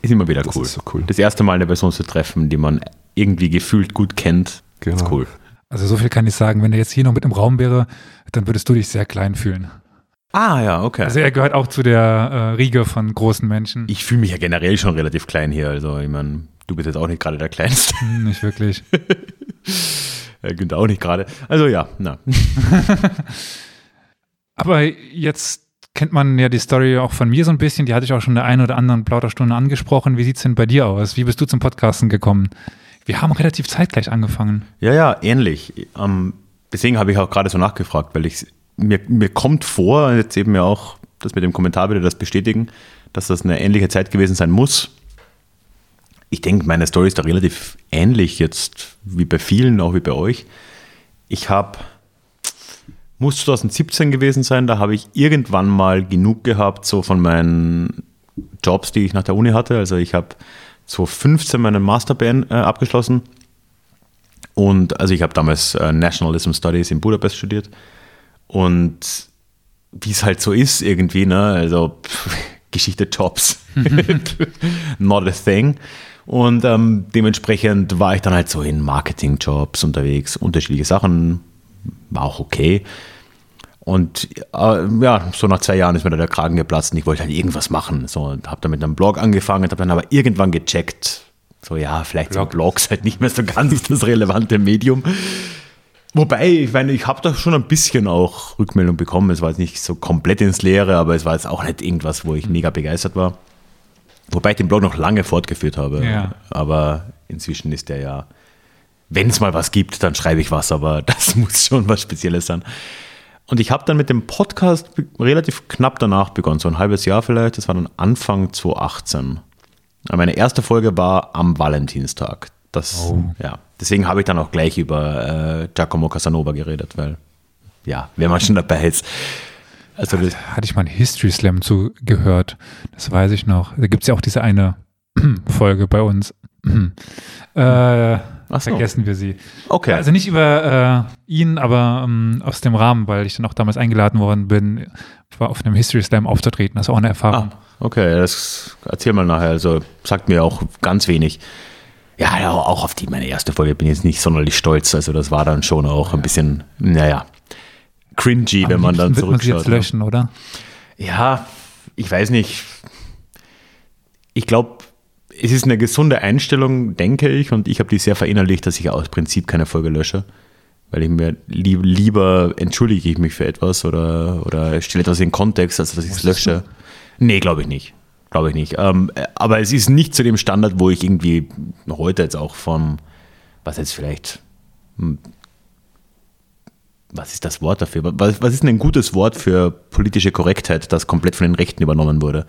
Ist immer wieder Das cool. ist so cool. Das erste Mal eine Person zu treffen, die man irgendwie gefühlt gut kennt, ist Genau. cool. Also so viel kann ich sagen, wenn er jetzt hier noch mit im Raum wäre, dann würdest du dich sehr klein fühlen. Ah, ja, okay. Also er gehört auch zu der äh, Riege von großen Menschen. ich fühle mich ja generell schon relativ klein hier. Also, ich meine, du bist jetzt auch nicht gerade der Kleinste. Hm, nicht wirklich. Günther auch nicht gerade. Also, ja, na. Aber jetzt kennt man ja die Story auch von mir so ein bisschen. Die hatte ich auch schon in der einen oder anderen Plauderstunde angesprochen. Wie sieht's denn bei dir aus? Wie bist du zum Podcasten gekommen? Wir haben relativ zeitgleich angefangen. Ja, ja, ähnlich. Ähm, deswegen habe ich auch gerade so nachgefragt, weil ich mir, mir kommt vor, jetzt eben ja auch das mit dem Kommentar würde das bestätigen, dass das eine ähnliche Zeit gewesen sein muss. Ich denke, meine Story ist da relativ ähnlich jetzt wie bei vielen, auch wie bei euch. Ich habe, muss 2017 gewesen sein, da habe ich irgendwann mal genug gehabt, so von meinen Jobs, die ich nach der Uni hatte. Also ich habe 2015 meinen Master beend- äh, abgeschlossen und also ich habe damals äh, Nationalism Studies in Budapest studiert. Und wie es halt so ist irgendwie, ne? Also pff, Geschichte Jobs. Not a thing. Und ähm, dementsprechend war ich dann halt so in Marketing-Jobs unterwegs, unterschiedliche Sachen, war auch okay. Und äh, ja, so nach zwei Jahren ist mir da der Kragen geplatzt und ich wollte halt irgendwas machen. So, und habe dann mit einem Blog angefangen, habe dann aber irgendwann gecheckt, so ja, vielleicht sind Blogs halt nicht mehr so ganz das relevante Medium. Wobei, ich meine, ich habe da schon ein bisschen auch Rückmeldung bekommen. Es war jetzt nicht so komplett ins Leere, aber es war jetzt auch nicht irgendwas, wo ich mega begeistert war. Wobei ich den Blog noch lange fortgeführt habe. Ja. Aber inzwischen ist der ja, wenn es mal was gibt, dann schreibe ich was, aber das muss schon was Spezielles sein. Und ich habe dann mit dem Podcast relativ knapp danach begonnen, so ein halbes Jahr vielleicht. Das war dann Anfang 2018. Aber Meine erste Folge war am Valentinstag. Das, Oh. ja. Deswegen habe ich dann auch gleich über äh, Giacomo Casanova geredet, weil, ja, wenn man schon dabei ist. Also, das, Hatte ich mal einen History Slam zugehört. Das weiß ich noch. Da gibt's ja auch diese eine Folge bei uns. äh, Ach so. Vergessen wir sie. okay. Also nicht über äh, ihn, aber ähm, aus dem Rahmen, weil ich dann auch damals eingeladen worden bin, war auf einem History Slam aufzutreten. Das war auch eine Erfahrung. Ah, okay, das erzähl mal nachher. Also sagt mir auch ganz wenig. Ja, ja, auch auf die meine erste Folge bin ich jetzt nicht sonderlich stolz. Also das war dann schon auch ein bisschen, naja, cringy, wenn man dann liebsten wird man sie zurückschaut. jetzt löschen, oder? Ja, ich weiß nicht. Ich glaube, es ist eine gesunde Einstellung, denke ich, und ich habe die sehr verinnerlicht, dass ich aus Prinzip keine Folge lösche. Weil ich mir lieb, lieber entschuldige ich mich für etwas oder, oder stelle etwas in Kontext, als dass ich es lösche. Nee, glaube ich nicht. Glaube ich nicht. Ähm, aber es ist nicht zu dem Standard, wo ich irgendwie heute jetzt auch vom, was jetzt vielleicht, hm, was ist das Wort dafür? Was, was ist denn ein gutes Wort für politische Korrektheit, das komplett von den Rechten übernommen wurde?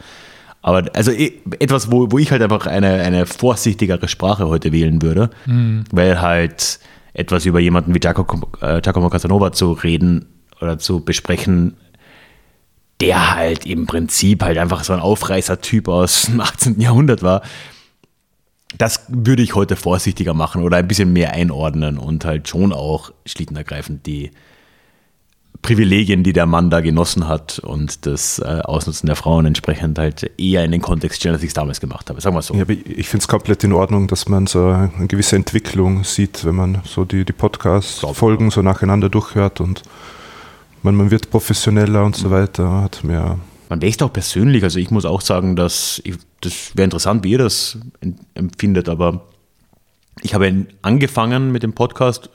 Aber also etwas, wo, wo ich halt einfach eine, eine vorsichtigere Sprache heute wählen würde, mhm. weil halt etwas über jemanden wie Giacomo, äh, Giacomo Casanova zu reden oder zu besprechen der halt im Prinzip halt einfach so ein Aufreißer-Typ aus dem 18. Jahrhundert war. Das würde ich heute vorsichtiger machen oder ein bisschen mehr einordnen und halt schon auch schlicht und ergreifend die Privilegien, die der Mann da genossen hat und das äh, Ausnutzen der Frauen entsprechend halt eher in den Kontext stellen, als ich es damals gemacht habe. Sagen wir so. Ja, ich finde es komplett in Ordnung, dass man so eine gewisse Entwicklung sieht, wenn man so die, die Podcast-Folgen so nacheinander durchhört und man, man wird professioneller und so weiter, hat mehr. Man wächst auch persönlich. Also ich muss auch sagen, dass ich, das wäre interessant, wie ihr das empfindet, aber ich habe angefangen mit dem Podcast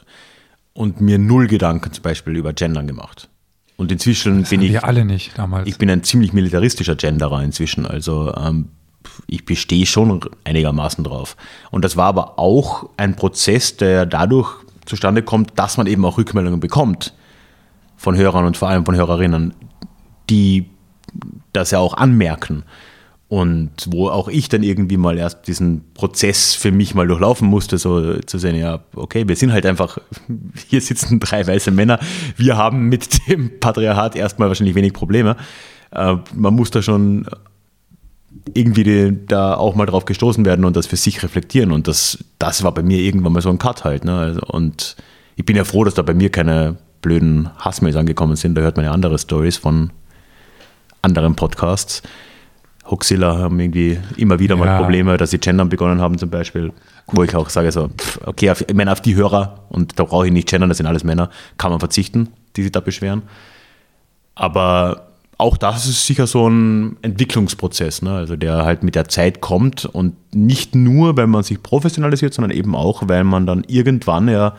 und mir null Gedanken zum Beispiel über Gendern gemacht. Und inzwischen das bin ich. Wir alle nicht damals. Ich bin ein ziemlich militaristischer Genderer inzwischen. Also ähm, ich bestehe schon einigermaßen drauf. Und das war aber auch ein Prozess, der dadurch zustande kommt, dass man eben auch Rückmeldungen bekommt von Hörern und vor allem von Hörerinnen, die das ja auch anmerken. Und wo auch ich dann irgendwie mal erst diesen Prozess für mich mal durchlaufen musste, so zu sehen, ja, okay, wir sind halt einfach, hier sitzen drei weiße Männer, wir haben mit dem Patriarchat erstmal wahrscheinlich wenig Probleme. Äh, man muss da schon irgendwie da auch mal drauf gestoßen werden und das für sich reflektieren. Und das, das war bei mir irgendwann mal so ein Cut halt. Ne? Also, und ich bin ja froh, dass da bei mir keine blöden Hassmails angekommen sind. Da hört man ja andere Stories von anderen Podcasts. Hoxilla haben irgendwie immer wieder ja. mal Probleme, dass sie gendern begonnen haben zum Beispiel, wo ich auch sage so, okay, auf, ich meine auf die Hörer, und da brauche ich nicht gendern, das sind alles Männer, kann man verzichten, die sich da beschweren. Aber auch das ist sicher so ein Entwicklungsprozess, ne? also der halt mit der Zeit kommt und nicht nur, weil man sich professionalisiert, sondern eben auch, weil man dann irgendwann ja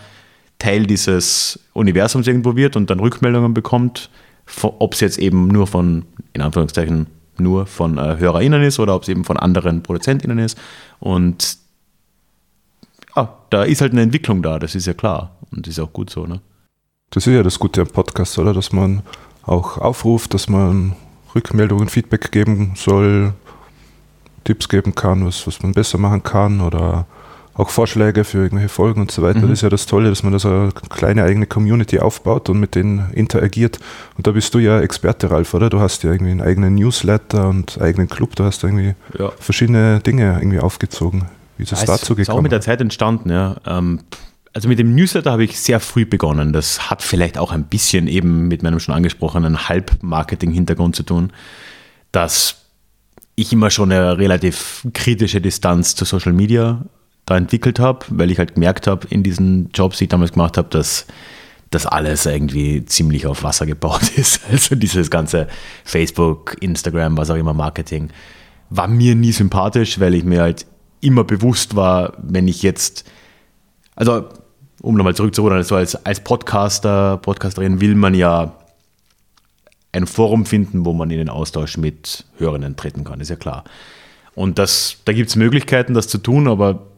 Teil dieses Universums irgendwo wird und dann Rückmeldungen bekommt, ob es jetzt eben nur von, in Anführungszeichen, nur von äh, HörerInnen ist oder ob es eben von anderen ProduzentInnen ist. Und ja, da ist halt eine Entwicklung da, das ist ja klar. Und das ist auch gut so, ne? Das ist ja das Gute am Podcast, oder? Dass man auch aufruft, dass man Rückmeldungen, Feedback geben soll, Tipps geben kann, was, was man besser machen kann oder auch Vorschläge für irgendwelche Folgen und so weiter. Mhm. Das ist ja das Tolle, dass man da so eine kleine eigene Community aufbaut und mit denen interagiert. Und da bist du ja Experte, Ralf, oder? Du hast ja irgendwie einen eigenen Newsletter und eigenen Club, du hast irgendwie ja. verschiedene Dinge irgendwie aufgezogen. Wie ist es ja, dazu gekommen? Das ist auch mit der Zeit entstanden, ja. Ähm, also mit dem Newsletter habe ich sehr früh begonnen. Das hat vielleicht auch ein bisschen eben mit meinem schon angesprochenen Halbmarketing-Hintergrund zu tun, dass ich immer schon eine relativ kritische Distanz zu Social Media da entwickelt habe, weil ich halt gemerkt habe in diesen Jobs, die ich damals gemacht habe, dass das alles irgendwie ziemlich auf Wasser gebaut ist. Also dieses ganze Facebook, Instagram, was auch immer, Marketing, war mir nie sympathisch, weil ich mir halt immer bewusst war, wenn ich jetzt, also um nochmal zurückzurudern, also als, als Podcaster, Podcasterin will man ja ein Forum finden, wo man in den Austausch mit Hörenden treten kann, ist ja klar. Und das, da gibt es Möglichkeiten, das zu tun, aber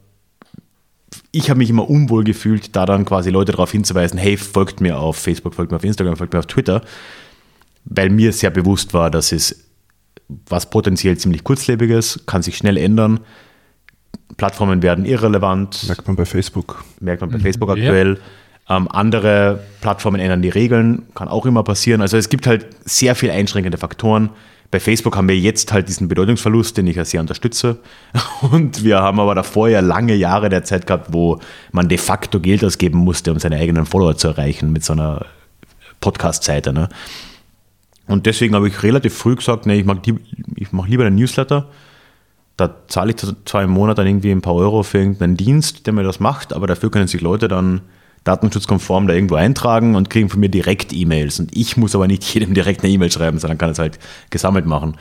ich habe mich immer unwohl gefühlt, da dann quasi Leute darauf hinzuweisen, hey, folgt mir auf Facebook, folgt mir auf Instagram, folgt mir auf Twitter, weil mir sehr bewusst war, dass es was potenziell ziemlich kurzlebiges, kann sich schnell ändern. Plattformen werden irrelevant. Merkt man bei Facebook. Merkt man bei mhm. Facebook aktuell. Ja. Ähm, andere Plattformen ändern die Regeln, kann auch immer passieren. Also es gibt halt sehr viel einschränkende Faktoren. Bei Facebook haben wir jetzt halt diesen Bedeutungsverlust, den ich ja sehr unterstütze. Und wir haben aber davor ja lange Jahre der Zeit gehabt, wo man de facto Geld ausgeben musste, um seine eigenen Follower zu erreichen mit so einer Podcast-Seite. Ne? Und deswegen habe ich relativ früh gesagt, nee, ich mache mach lieber einen Newsletter. Da zahle ich zwar im Monat dann irgendwie ein paar Euro für irgendeinen Dienst, der mir das macht, aber dafür können sich Leute dann datenschutzkonform da irgendwo eintragen und kriegen von mir direkt E-Mails. Und ich muss aber nicht jedem direkt eine E-Mail schreiben, sondern kann es halt gesammelt machen.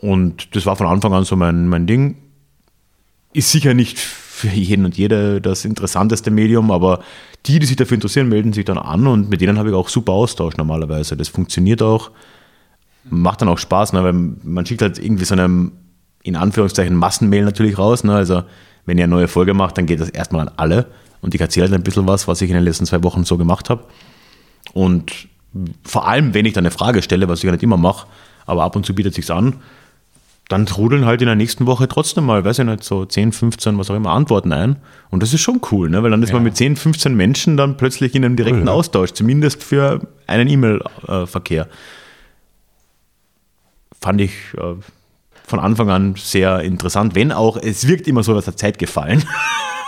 Und das war von Anfang an so mein, mein Ding. Ist sicher nicht für jeden und jede das interessanteste Medium, aber die, die sich dafür interessieren, melden sich dann an und mit denen habe ich auch super Austausch normalerweise. Das funktioniert auch, macht dann auch Spaß, ne? weil man schickt halt irgendwie so einem, in Anführungszeichen, Massenmail natürlich raus. Ne? Also wenn ihr eine neue Folge macht, dann geht das erstmal an alle und ich erzähle halt ein bisschen was, was ich in den letzten zwei Wochen so gemacht habe. Und vor allem, wenn ich dann eine Frage stelle, was ich ja nicht immer mache, aber ab und zu bietet sich an, dann trudeln halt in der nächsten Woche trotzdem mal, weiß ich nicht, so 10, 15, was auch immer, Antworten ein. Und das ist schon cool, ne? weil dann ist ja. man mit 10, 15 Menschen dann plötzlich in einem direkten cool. Austausch, zumindest für einen E-Mail-Verkehr. Fand ich äh, von Anfang an sehr interessant, wenn auch, es wirkt immer so, dass der Zeit gefallen.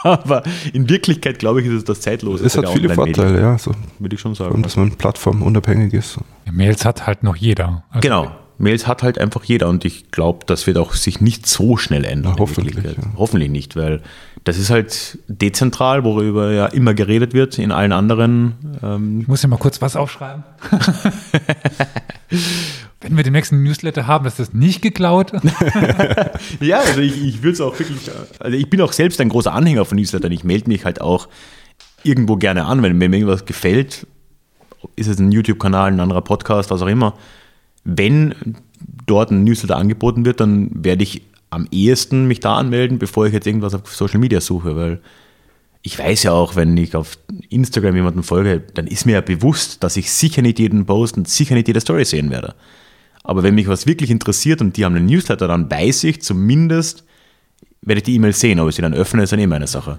Aber in Wirklichkeit, glaube ich, ist es das Zeitlose. Es hat viele Vorteile, ja. So. Würde ich schon sagen. Und dass man plattformunabhängig ist. Ja, Mails hat halt noch jeder. Also genau. Mails hat halt einfach jeder und ich glaube, das wird auch sich nicht so schnell ändern. Ja, hoffentlich. Ja. Hoffentlich nicht, weil das ist halt dezentral, worüber ja immer geredet wird in allen anderen. Ähm ich muss ja mal kurz was aufschreiben. Wir den nächsten Newsletter haben, ist das nicht geklaut. ja, also ich, ich würde es auch wirklich, also ich bin auch selbst ein großer Anhänger von Newslettern. Ich melde mich halt auch irgendwo gerne an, wenn mir irgendwas gefällt. Ist es ein YouTube-Kanal, ein anderer Podcast, was auch immer wenn dort ein Newsletter angeboten wird, dann werde ich am ehesten mich da anmelden, bevor ich jetzt irgendwas auf Social Media suche, weil ich weiß ja auch, wenn ich auf Instagram jemanden folge, dann ist mir ja bewusst, dass ich sicher nicht jeden Post und sicher nicht jede Story sehen werde. Aber wenn mich was wirklich interessiert und die haben einen Newsletter, dann weiß ich zumindest, werde ich die E-Mail sehen. Ob ich sie dann öffne, ist dann eh meine Sache.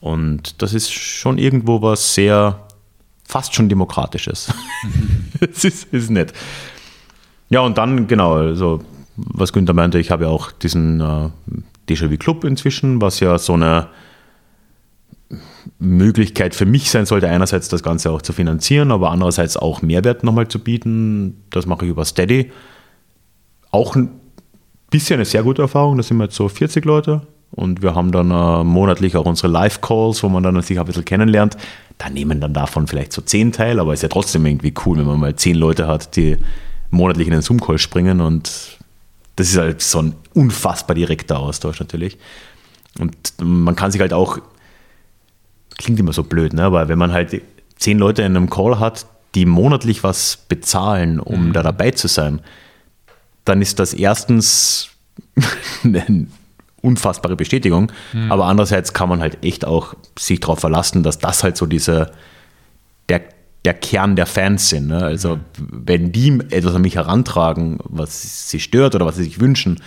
Und das ist schon irgendwo was sehr, fast schon Demokratisches. Es ist, ist nett. Ja, und dann, genau, also was Günther meinte, ich habe ja auch diesen äh, Déjà-vu Club inzwischen, was ja so eine Möglichkeit für mich sein sollte, einerseits das Ganze auch zu finanzieren, aber andererseits auch Mehrwert nochmal zu bieten. Das mache ich über Steady. Auch ein bisschen eine sehr gute Erfahrung, da sind wir jetzt so 40 Leute und wir haben dann äh, monatlich auch unsere Live-Calls, wo man dann sich ein bisschen kennenlernt. Da nehmen dann davon vielleicht so 10 teil, aber ist ja trotzdem irgendwie cool, wenn man mal 10 Leute hat, die monatlich in den Zoom-Call springen und das ist halt so ein unfassbar direkter Austausch natürlich. Und man kann sich halt auch, klingt immer so blöd, ne? aber wenn man halt zehn Leute in einem Call hat, die monatlich was bezahlen, um mhm. da dabei zu sein, dann ist das erstens eine unfassbare Bestätigung, mhm. aber andererseits kann man halt echt auch sich darauf verlassen, dass das halt so diese, der, der Kern der Fans sind. Ne? Also wenn die etwas an mich herantragen, was sie stört oder was sie sich wünschen,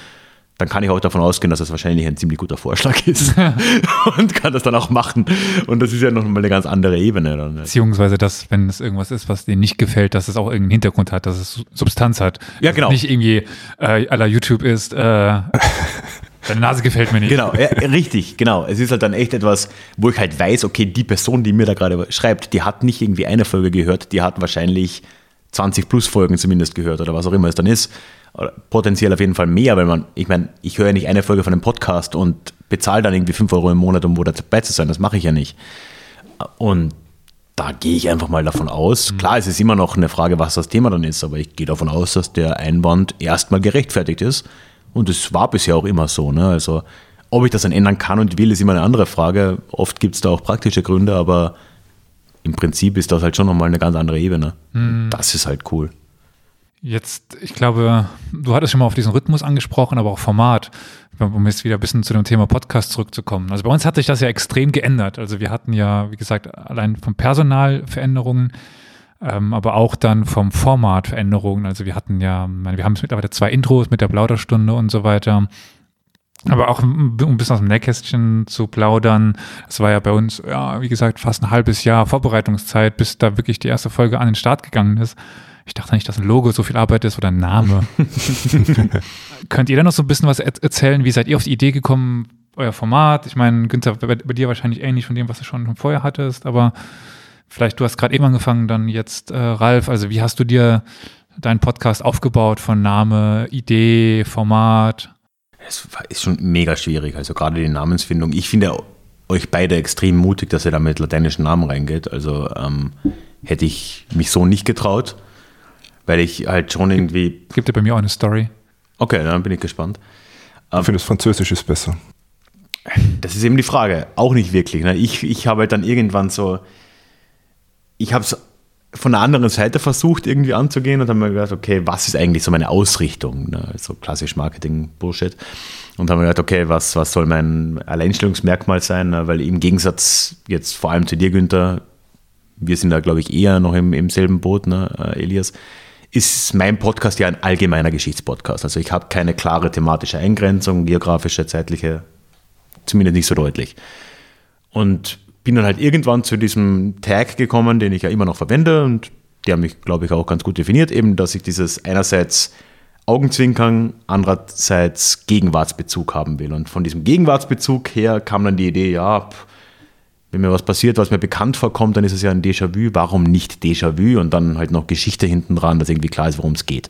dann kann ich auch davon ausgehen, dass das wahrscheinlich ein ziemlich guter Vorschlag ist und kann das dann auch machen. Und das ist ja noch mal eine ganz andere Ebene. Dann. Beziehungsweise, dass, wenn es irgendwas ist, was denen nicht gefällt, dass es auch irgendeinen Hintergrund hat, dass es Substanz hat. Ja, genau. Nicht irgendwie äh, aller YouTube ist, äh, Deine Nase gefällt mir nicht. Genau, ja, richtig, genau. Es ist halt dann echt etwas, wo ich halt weiß, okay, die Person, die mir da gerade schreibt, die hat nicht irgendwie eine Folge gehört, die hat wahrscheinlich 20 plus Folgen zumindest gehört oder was auch immer es dann ist. Potenziell auf jeden Fall mehr, weil man, ich meine, ich höre ja nicht eine Folge von einem Podcast und bezahle dann irgendwie 5 Euro im Monat, um wo dabei zu sein. Das mache ich ja nicht. Und da gehe ich einfach mal davon aus. Mhm. Klar, es ist immer noch eine Frage, was das Thema dann ist, aber ich gehe davon aus, dass der Einwand erstmal gerechtfertigt ist und es war bisher auch immer so. Ne? Also, ob ich das dann ändern kann und will, ist immer eine andere Frage. Oft gibt es da auch praktische Gründe, aber im Prinzip ist das halt schon nochmal eine ganz andere Ebene. Mhm. Das ist halt cool. Jetzt, ich glaube, du hattest schon mal auf diesen Rhythmus angesprochen, aber auch Format, um jetzt wieder ein bisschen zu dem Thema Podcast zurückzukommen. Also bei uns hat sich das ja extrem geändert. Also wir hatten ja, wie gesagt, allein vom Personal Veränderungen ähm, aber auch dann vom Format Veränderungen. Also wir hatten ja, meine, wir haben jetzt mittlerweile zwei Intros mit der Plauderstunde und so weiter. Aber auch um ein bisschen aus dem Nähkästchen zu plaudern, es war ja bei uns, ja, wie gesagt, fast ein halbes Jahr Vorbereitungszeit, bis da wirklich die erste Folge an den Start gegangen ist. Ich dachte nicht, dass ein Logo so viel Arbeit ist oder ein Name. Könnt ihr da noch so ein bisschen was erzählen? Wie seid ihr auf die Idee gekommen, euer Format? Ich meine, Günther, bei, bei dir wahrscheinlich ähnlich von dem, was du schon vorher hattest, aber Vielleicht, du hast gerade eben angefangen, dann jetzt äh, Ralf, also wie hast du dir deinen Podcast aufgebaut von Name, Idee, Format? Es ist schon mega schwierig, also gerade die Namensfindung. Ich finde euch beide extrem mutig, dass ihr da mit lateinischen Namen reingeht. Also ähm, hätte ich mich so nicht getraut, weil ich halt schon irgendwie. Gibt dir bei mir auch eine Story. Okay, dann bin ich gespannt. Ich finde, das Französisch ist besser. Das ist eben die Frage. Auch nicht wirklich. Ne? Ich, ich habe halt dann irgendwann so, ich habe es von der anderen Seite versucht irgendwie anzugehen und habe mir gedacht, okay, was ist eigentlich so meine Ausrichtung? Ne? So klassisch Marketing-Bullshit. Und habe mir gedacht, okay, was, was soll mein Alleinstellungsmerkmal sein? Ne? Weil im Gegensatz jetzt vor allem zu dir, Günther, wir sind da, glaube ich, eher noch im, im selben Boot, ne, äh, Elias, ist mein Podcast ja ein allgemeiner Geschichtspodcast. Also ich habe keine klare thematische Eingrenzung, geografische, zeitliche, zumindest nicht so deutlich. Und bin dann halt irgendwann zu diesem Tag gekommen, den ich ja immer noch verwende und der mich, glaube ich, auch ganz gut definiert, eben, dass ich dieses einerseits Augenzwinkern, andererseits Gegenwartsbezug haben will. Und von diesem Gegenwartsbezug her kam dann die Idee, ja, wenn mir was passiert, was mir bekannt vorkommt, dann ist es ja ein Déjà-vu. Warum nicht Déjà-vu? Und dann halt noch Geschichte hinten dran, dass irgendwie klar ist, worum es geht.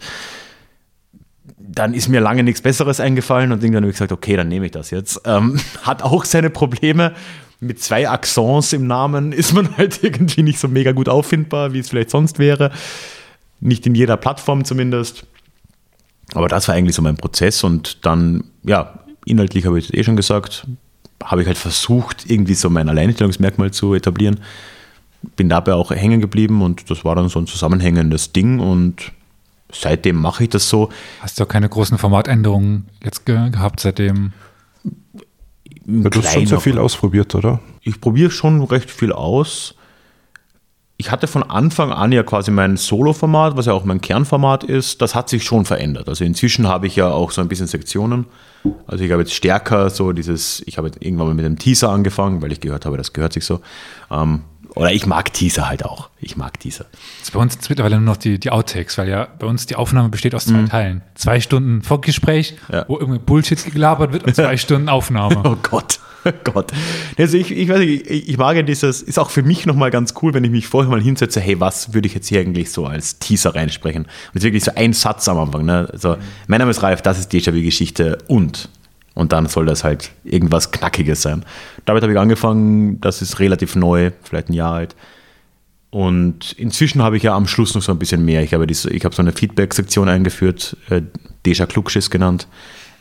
Dann ist mir lange nichts Besseres eingefallen und irgendwann habe ich gesagt, okay, dann nehme ich das jetzt. Ähm, hat auch seine Probleme. Mit zwei Accents im Namen ist man halt irgendwie nicht so mega gut auffindbar, wie es vielleicht sonst wäre. Nicht in jeder Plattform zumindest. Aber das war eigentlich so mein Prozess und dann, ja, inhaltlich habe ich es eh schon gesagt, habe ich halt versucht, irgendwie so mein Alleinstellungsmerkmal zu etablieren. Bin dabei auch hängen geblieben und das war dann so ein zusammenhängendes Ding und seitdem mache ich das so. Hast du auch keine großen Formatänderungen jetzt ge gehabt seitdem? Du hast schon sehr viel ausprobiert, oder? Ich probiere schon recht viel aus. Ich hatte von Anfang an ja quasi mein Solo-Format, was ja auch mein Kernformat ist. Das hat sich schon verändert. Also inzwischen habe ich ja auch so ein bisschen Sektionen. Also ich habe jetzt stärker so dieses, ich habe jetzt irgendwann mal mit einem Teaser angefangen, weil ich gehört habe, das gehört sich so. Ähm, oder ich mag Teaser halt auch. Ich mag Teaser. Das ist bei uns mittlerweile nur noch die, die Outtakes, weil ja bei uns die Aufnahme besteht aus zwei mhm. Teilen. Zwei Stunden Vorgespräch, ja. wo irgendwie Bullshit gelabert wird und zwei Stunden Aufnahme. Oh Gott. Gott. Also ich, ich weiß nicht, ich, mag ja dieses, ist auch für mich nochmal ganz cool, wenn ich mich vorher mal hinsetze, hey, was würde ich jetzt hier eigentlich so als Teaser reinsprechen? Und es wirklich so ein Satz am Anfang. Ne? Also, mein Name ist Ralf, das ist Déjà-vu-Geschichte und. Und dann soll das halt irgendwas Knackiges sein. Damit habe ich angefangen, das ist relativ neu, vielleicht ein Jahr alt. Und inzwischen habe ich ja am Schluss noch so ein bisschen mehr. Ich habe, diese, ich habe so eine Feedback-Sektion eingeführt, äh, Deja Klugschiss genannt.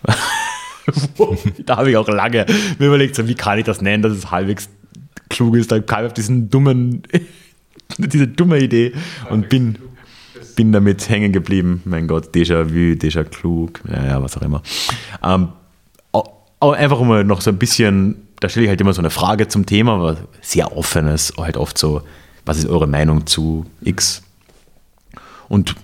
da habe ich auch lange mir überlegt, so, wie kann ich das nennen, dass es halbwegs klug ist. Da kam ich auf diesen dummen, diese dumme Idee und bin, bin damit hängen geblieben. Mein Gott, Déjà-vu, Déjà klug, ja, ja, was auch immer. Ähm, einfach immer noch so ein bisschen, da stelle ich halt immer so eine Frage zum Thema, aber sehr offenes, halt oft so, was ist eure Meinung zu X? Und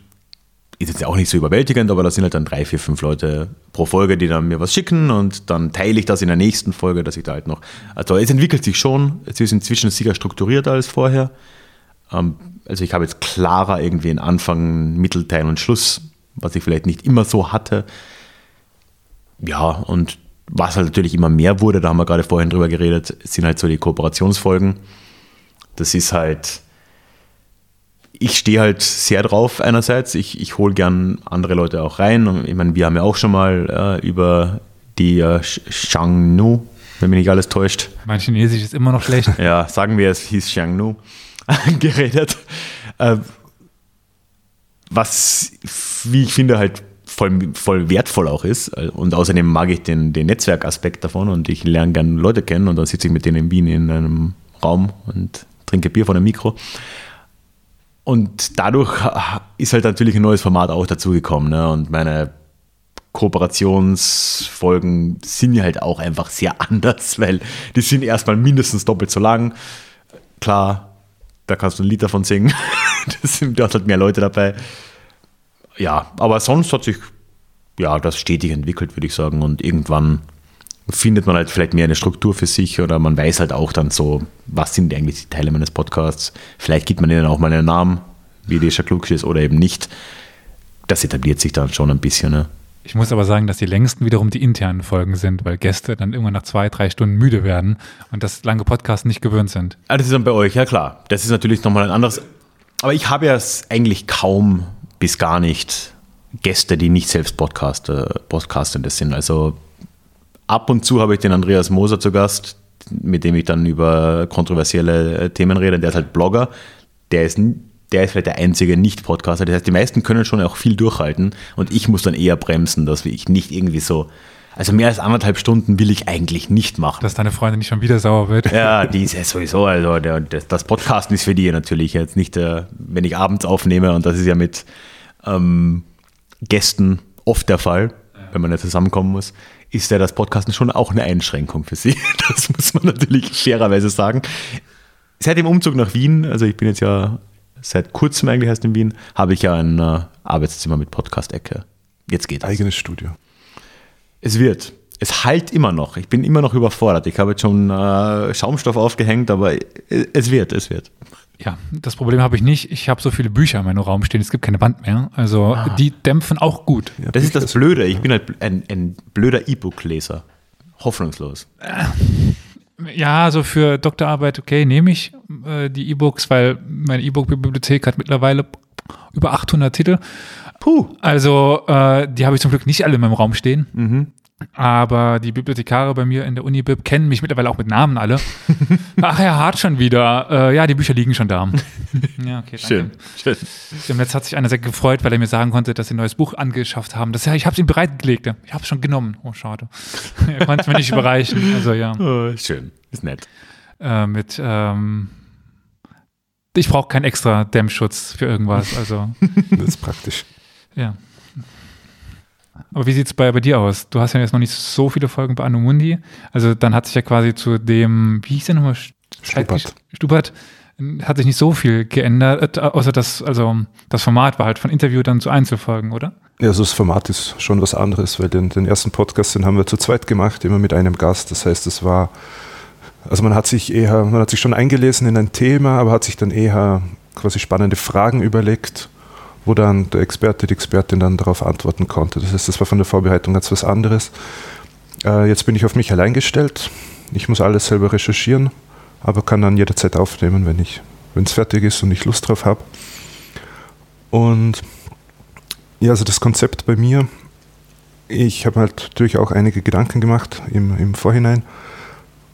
ist jetzt auch nicht so überwältigend, aber da sind halt dann drei, vier, fünf Leute pro Folge, die dann mir was schicken und dann teile ich das in der nächsten Folge, dass ich da halt noch. Also es entwickelt sich schon, es ist inzwischen sicher strukturierter als vorher. Ähm, also ich habe jetzt klarer irgendwie einen Anfang, Mittelteil und Schluss, was ich vielleicht nicht immer so hatte. Ja, und was halt natürlich immer mehr wurde, da haben wir gerade vorhin drüber geredet, sind halt so die Kooperationsfolgen. Das ist halt ich stehe halt sehr drauf einerseits. Ich, ich hole gern andere Leute auch rein. Ich meine, wir haben ja auch schon mal äh, über die äh, Shangnu, wenn mich nicht alles täuscht. Mein Chinesisch ist immer noch schlecht. ja, sagen wir, es hieß Shangnu, geredet. Äh, was, wie ich finde, halt voll, voll wertvoll auch ist. Und außerdem mag ich den, den Netzwerkaspekt davon und ich lerne gerne Leute kennen und dann sitze ich mit denen in Wien in einem Raum und trinke Bier von einem Mikro. Und dadurch ist halt natürlich ein neues Format auch dazugekommen. Ne? Und meine Kooperationsfolgen sind ja halt auch einfach sehr anders, weil die sind erstmal mindestens doppelt so lang. Klar, da kannst du ein Lied davon singen. das sind halt mehr Leute dabei. Ja, aber sonst hat sich ja das stetig entwickelt, würde ich sagen. Und irgendwann findet man halt vielleicht mehr eine Struktur für sich oder man weiß halt auch dann so, was sind eigentlich die Teile meines Podcasts. Vielleicht gibt man ihnen auch mal einen Namen, wie die klug ist oder eben nicht. Das etabliert sich dann schon ein bisschen. Ne? Ich muss aber sagen, dass die längsten wiederum die internen Folgen sind, weil Gäste dann irgendwann nach zwei, drei Stunden müde werden und das lange Podcasts nicht gewöhnt sind. Ah, das ist dann bei euch, ja klar. Das ist natürlich nochmal ein anderes. Aber ich habe ja eigentlich kaum bis gar nicht Gäste, die nicht selbst Podcaster, Podcastende sind. Also Ab und zu habe ich den Andreas Moser zu Gast, mit dem ich dann über kontroversielle äh, Themen rede. Der ist halt Blogger. Der ist der ist vielleicht der einzige Nicht-Podcaster. Das heißt, die meisten können schon auch viel durchhalten und ich muss dann eher bremsen, dass ich nicht irgendwie so. Also mehr als anderthalb Stunden will ich eigentlich nicht machen. Dass deine Freundin nicht schon wieder sauer wird. Ja, die ist ja sowieso, also der, das, das Podcasten ist für die natürlich jetzt nicht, äh, wenn ich abends aufnehme und das ist ja mit ähm, Gästen oft der Fall, wenn man ja zusammenkommen muss, ist ja das Podcasten schon auch eine Einschränkung für sie. Das muss man natürlich fairerweise sagen. Seit dem Umzug nach Wien, also ich bin jetzt ja seit kurzem eigentlich erst in Wien, habe ich ja ein äh, Arbeitszimmer mit Podcast-Ecke. Jetzt geht es. Eigenes Studio. Es wird. Es halt immer noch. Ich bin immer noch überfordert. Ich habe jetzt schon äh, Schaumstoff aufgehängt, aber es wird, es wird. Ja, das Problem habe ich nicht. Ich habe so viele Bücher in meinem Raum stehen, es gibt keine Wand mehr. Also ah. die dämpfen auch gut. Ja, das ist das Blöde. Ich bin halt ein, ein blöder E-Book-Leser. Hoffnungslos. Ja, also für Doktorarbeit, okay, nehme ich äh, die E-Books, weil meine E-Book-Bibliothek hat mittlerweile über 800 Titel. Puh. Also äh, die habe ich zum Glück nicht alle in meinem Raum stehen. Mhm. Aber die Bibliothekare bei mir in der Uni-Bib kennen mich mittlerweile auch mit Namen alle. Ach, Herr Hart schon wieder. Äh, ja, die Bücher liegen schon da. Ja, okay, danke. Schön, schön. Im Netz hat sich einer sehr gefreut, weil er mir sagen konnte, dass sie ein neues Buch angeschafft haben. Das, ja, ich habe es ihm bereitgelegt. Ich habe es schon genommen. Oh, schade. er konnte es mir nicht überreichen. Also, ja. Oh, schön, ist nett. Äh, mit, ähm, ich brauche keinen extra Dämmschutz für irgendwas. Also. das ist praktisch. Ja. Aber wie sieht es bei, bei dir aus? Du hast ja jetzt noch nicht so viele Folgen bei Anumundi. Also dann hat sich ja quasi zu dem, wie hieß der nochmal? Stubert. Stubert hat sich nicht so viel geändert, außer dass, also das Format war halt von Interview dann zu Einzelfolgen, oder? Ja, also das Format ist schon was anderes, weil den, den ersten Podcast, den haben wir zu zweit gemacht, immer mit einem Gast. Das heißt, es war, also man hat sich eher, man hat sich schon eingelesen in ein Thema, aber hat sich dann eher quasi spannende Fragen überlegt wo dann der Experte, die Expertin dann darauf antworten konnte. Das heißt, das war von der Vorbereitung ganz was anderes. Äh, jetzt bin ich auf mich allein gestellt. Ich muss alles selber recherchieren, aber kann dann jederzeit aufnehmen, wenn es fertig ist und ich Lust drauf habe. Und ja, also das Konzept bei mir, ich habe halt natürlich auch einige Gedanken gemacht im, im Vorhinein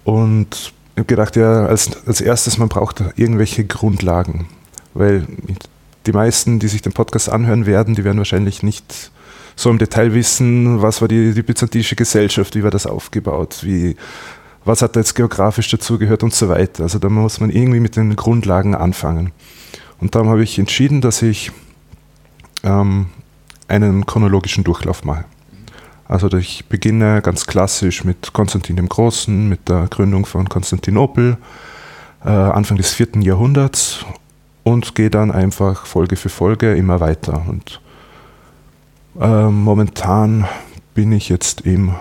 und habe gedacht, ja, als, als erstes, man braucht irgendwelche Grundlagen, weil die meisten, die sich den Podcast anhören werden, die werden wahrscheinlich nicht so im Detail wissen, was war die, die byzantinische Gesellschaft, wie war das aufgebaut, wie, was hat da jetzt geografisch dazugehört und so weiter. Also da muss man irgendwie mit den Grundlagen anfangen. Und darum habe ich entschieden, dass ich ähm, einen chronologischen Durchlauf mache. Also ich beginne ganz klassisch mit Konstantin dem Großen, mit der Gründung von Konstantinopel, äh, Anfang des vierten Jahrhunderts und gehe dann einfach Folge für Folge immer weiter. Und äh, momentan bin ich jetzt im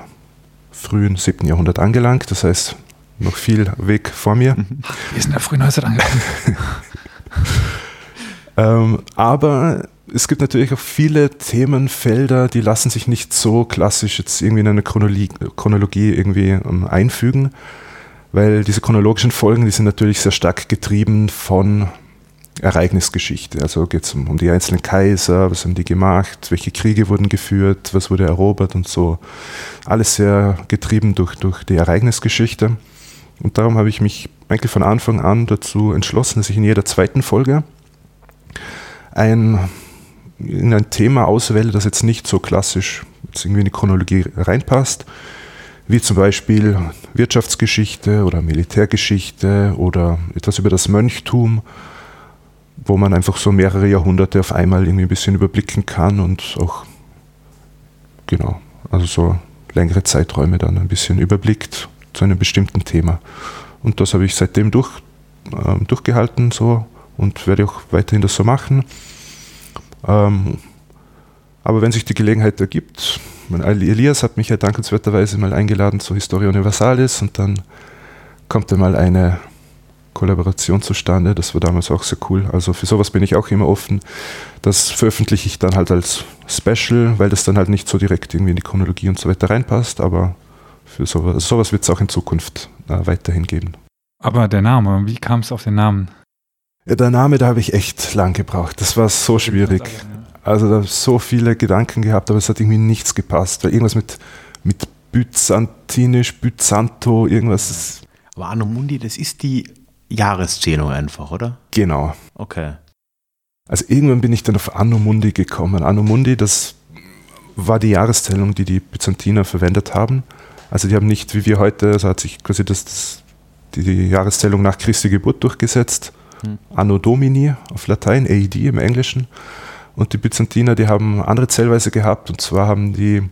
frühen 7. Jahrhundert angelangt, das heißt noch viel Weg vor mir. Wir sind ja frühen Neuzeit angelangt. ähm, aber es gibt natürlich auch viele Themenfelder, die lassen sich nicht so klassisch jetzt irgendwie in eine Chronologie, Chronologie irgendwie ähm, einfügen, weil diese chronologischen Folgen, die sind natürlich sehr stark getrieben von Ereignisgeschichte. Also geht es um, um, die einzelnen Kaiser, was haben die gemacht, welche Kriege wurden geführt, was wurde erobert und so. Alles sehr getrieben durch, durch die Ereignisgeschichte. Und darum habe ich mich eigentlich von Anfang an dazu entschlossen, dass ich in jeder zweiten Folge ein, in ein Thema auswähle, das jetzt nicht so klassisch jetzt irgendwie in die Chronologie reinpasst, wie zum Beispiel Wirtschaftsgeschichte oder Militärgeschichte oder etwas über das Mönchtum wo man einfach so mehrere Jahrhunderte auf einmal irgendwie ein bisschen überblicken kann und auch, genau, also so längere Zeiträume dann ein bisschen überblickt zu einem bestimmten Thema. Und das habe ich seitdem durch, äh, durchgehalten so und werde auch weiterhin das so machen. Ähm, aber wenn sich die Gelegenheit ergibt, Elias hat mich ja dankenswerterweise mal eingeladen zu Historia Universalis und dann kommt einmal eine Kollaboration zustande. Das war damals auch sehr cool. Also für sowas bin ich auch immer offen. Das veröffentliche ich dann halt als Special, weil das dann halt nicht so direkt irgendwie in die Chronologie und so weiter reinpasst. Aber für sowas, sowas wird es auch in Zukunft äh, weiterhin geben. Aber der Name, wie kam es auf den Namen? Ja, der Name, da habe ich echt lang gebraucht. Das war so schwierig. Also da habe ich so viele Gedanken gehabt, aber es hat irgendwie nichts gepasst. Weil irgendwas mit, mit Byzantinisch, Byzanto, irgendwas. Aber Anno Mundi, das ist die Jahreszählung einfach, oder? Genau. Okay. Also irgendwann bin ich dann auf Anno Mundi gekommen. Anno Mundi, das war die Jahreszählung, die die Byzantiner verwendet haben. Also die haben nicht, wie wir heute, also hat sich quasi das, das die, die Jahreszählung nach Christi Geburt durchgesetzt. Hm. Anno Domini auf Latein, AED im Englischen. Und die Byzantiner, die haben andere Zählweise gehabt. Und zwar haben die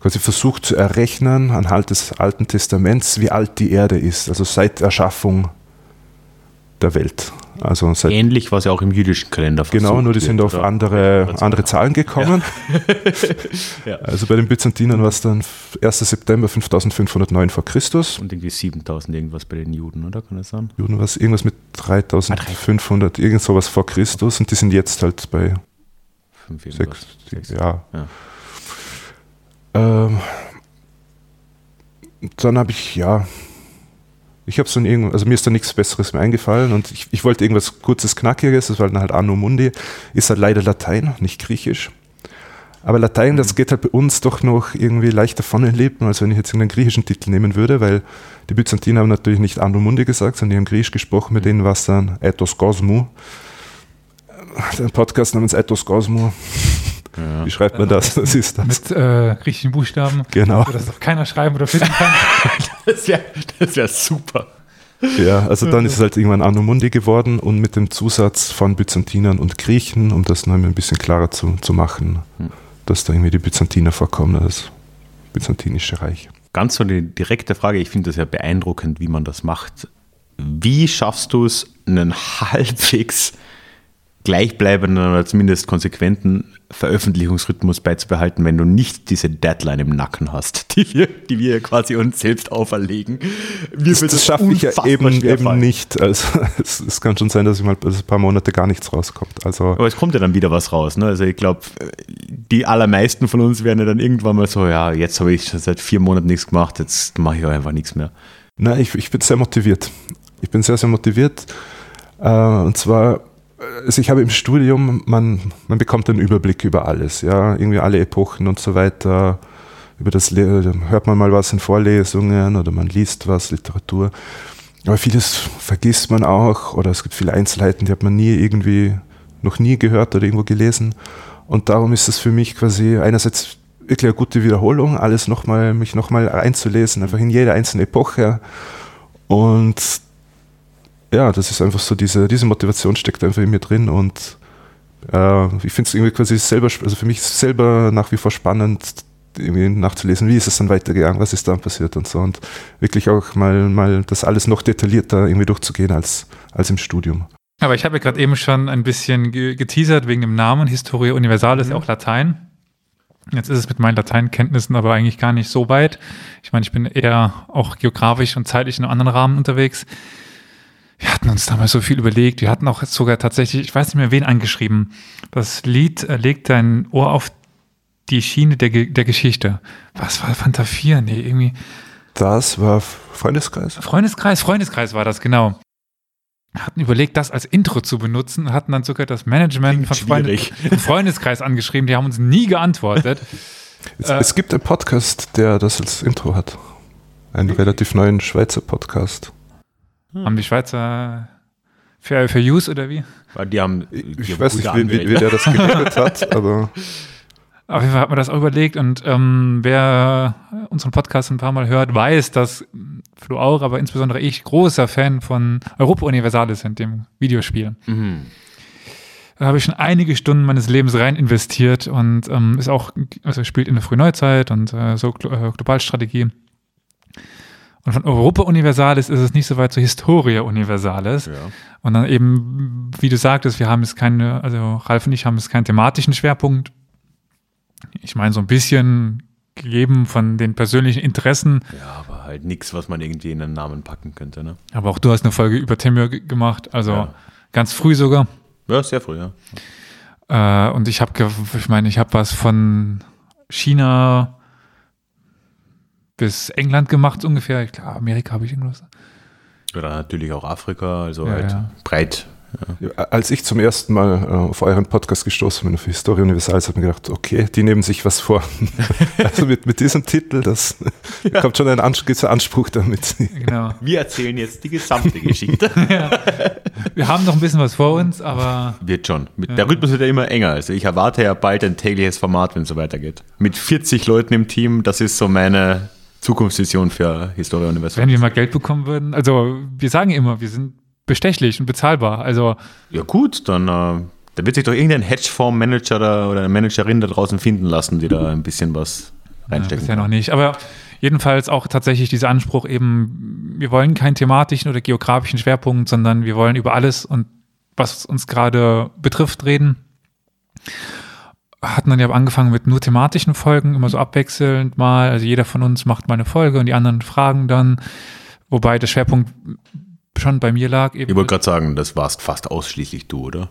quasi versucht zu errechnen anhand des Alten Testaments, wie alt die Erde ist. Also seit Erschaffung der Welt. Also Ähnlich, was ja auch im jüdischen Kalender Genau, nur die sind auf andere, andere Zahlen gekommen. Ja. Also bei den Byzantinern war es dann 1. September 5509 vor Christus. Und irgendwie 7000 irgendwas bei den Juden, oder? Kann das sein? Juden war es irgendwas mit 3500, ah, irgend sowas vor Christus und die sind jetzt halt bei 5, 6, 6, ja. ja. Ähm, dann habe ich, ja, ich habe so ein irgend, also mir ist da nichts Besseres mehr eingefallen und ich, ich wollte irgendwas kurzes, knackiges, das war dann halt Anno Mundi, ist halt leider Latein, nicht Griechisch. Aber Latein, das mhm. geht halt bei uns doch noch irgendwie leichter von den Lippen, als wenn ich jetzt irgendeinen griechischen Titel nehmen würde, weil die Byzantiner haben natürlich nicht Anno Mundi gesagt, sondern die haben Griechisch gesprochen, mit mhm. denen war es dann Ethos Cosmo. Ein Podcast namens Ethos Cosmo. Ja. Wie schreibt man das? Das ist das. Mit äh, griechischen Buchstaben. Genau. Dass doch keiner schreiben oder finden kann. das wäre das wär super. Ja, also dann ist es halt irgendwann Anno Mundi geworden und mit dem Zusatz von Byzantinern und Griechen, um das noch ein bisschen klarer zu, zu machen, dass da irgendwie die Byzantiner vorkommen, das Byzantinische Reich. Ganz so eine direkte Frage, ich finde das ja beeindruckend, wie man das macht. Wie schaffst du es, einen halbwegs gleichbleibenden oder zumindest konsequenten Veröffentlichungsrhythmus beizubehalten, wenn du nicht diese Deadline im Nacken hast, die wir, die wir quasi uns selbst auferlegen. das, das schaffe ich ja eben, eben nicht. Also es, es, kann schon sein, dass ich mal dass ein paar Monate gar nichts rauskommt. Also Aber es kommt ja dann wieder was raus. Ne? Also ich glaube, die allermeisten von uns werden ja dann irgendwann mal so, ja, jetzt habe ich seit vier Monaten nichts gemacht, jetzt mache ich auch einfach nichts mehr. Nein, ich, ich bin sehr motiviert. Ich bin sehr, sehr motiviert. Äh, und zwar also ich habe im Studium, man, man bekommt einen Überblick über alles, ja, irgendwie alle Epochen und so weiter. Über das hört man mal was in Vorlesungen oder man liest was, Literatur. Aber vieles vergisst man auch oder es gibt viele Einzelheiten, die hat man nie irgendwie, noch nie gehört oder irgendwo gelesen. Und darum ist es für mich quasi einerseits wirklich eine gute Wiederholung, alles nochmal, mich nochmal einzulesen, einfach in jede einzelne Epoche. Und ja, das ist einfach so, diese, diese Motivation steckt einfach in mir drin und äh, ich finde es irgendwie quasi selber, also für mich selber nach wie vor spannend, irgendwie nachzulesen, wie ist es dann weitergegangen, was ist dann passiert und so und wirklich auch mal, mal das alles noch detaillierter irgendwie durchzugehen als, als im Studium. Aber ich habe ja gerade eben schon ein bisschen geteasert wegen dem Namen Historia Universalis, mhm. auch Latein. Jetzt ist es mit meinen Lateinkenntnissen aber eigentlich gar nicht so weit. Ich meine, ich bin eher auch geografisch und zeitlich in einem anderen Rahmen unterwegs wir hatten uns damals so viel überlegt. Wir hatten auch sogar tatsächlich, ich weiß nicht mehr wen angeschrieben. Das Lied äh, legt dein Ohr auf die Schiene der, der Geschichte. Was war Fanta 4? Nee, irgendwie. Das war Freundeskreis. Freundeskreis, Freundeskreis war das, genau. Hatten überlegt, das als Intro zu benutzen, hatten dann sogar das Management von Freunde, Freundeskreis angeschrieben, die haben uns nie geantwortet. es, äh, es, gibt einen Podcast, der das als Intro hat. Einen relativ neuen Schweizer Podcast. Hm. Haben die Schweizer Fair, Fair Use oder wie? Die haben, die ich haben weiß nicht, wie, wie, wie, der das geregelt hat, aber. Auf jeden Fall hat man das auch überlegt und ähm, wer unseren Podcast ein paar Mal hört, weiß, dass Flo auch, aber insbesondere ich großer Fan von Europa Universalis sind, dem Videospiel. Mhm. Da habe ich schon einige Stunden meines Lebens rein investiert und ähm, ist auch, also spielt in der Frühneuzeit und äh, so äh, Globalstrategie. Und von Europa Universalis ist es nicht so weit zur Historia Universalis. Ja. Und dann eben, wie du sagtest, wir haben jetzt keine, also Ralf und ich haben jetzt keinen thematischen Schwerpunkt. Ich meine, so ein bisschen gegeben von den persönlichen Interessen. Ja, aber halt nichts, was man irgendwie in einen Namen packen könnte. Ne? Aber auch du hast eine Folge über Temür gemacht, also ja. ganz früh sogar. Ja, sehr früh, ja. Äh, und ich habe, ich meine, ich habe was von China, bis England gemacht ungefähr. Ich glaube, Amerika habe ich irgendwas. Oder natürlich auch Afrika, also ja, halt ja. breit. Ja. Als ich zum ersten Mal äh, auf euren Podcast gestoßen bin, für Historie Universalis, habe ich mir gedacht, okay, die nehmen sich was vor. also mit, mit diesem Titel, das kommt schon ein Ans Anspruch damit. Genau. Wir erzählen jetzt die gesamte Geschichte. wir haben noch ein bisschen was vor uns, aber. Wird schon. Mit, Der Rhythmus wird ja immer enger. Also ich erwarte ja bald ein tägliches Format, wenn es so weitergeht. Mit 40 Leuten im Team, das ist so meine Zukunftsvision für Historia Universum. Wenn wir mal Geld bekommen würden, also wir sagen immer, wir sind bestechlich und bezahlbar. Also. Ja, gut, dann. Äh, da wird sich doch irgendein Hedgefonds-Manager oder, eine Managerin da draußen finden lassen, die da ein bisschen was reinstecken. Ja, bisher noch nicht. Aber jedenfalls auch tatsächlich dieser Anspruch eben, wir wollen keinen thematischen oder geografischen Schwerpunkt, sondern wir wollen über alles und was uns gerade betrifft reden. Hatten dann ja angefangen mit nur thematischen Folgen, immer so abwechselnd mal. Also jeder von uns macht mal eine Folge und die anderen fragen dann. Wobei der Schwerpunkt schon bei mir lag. Eben ich wollte gerade sagen, das warst fast ausschließlich du, oder?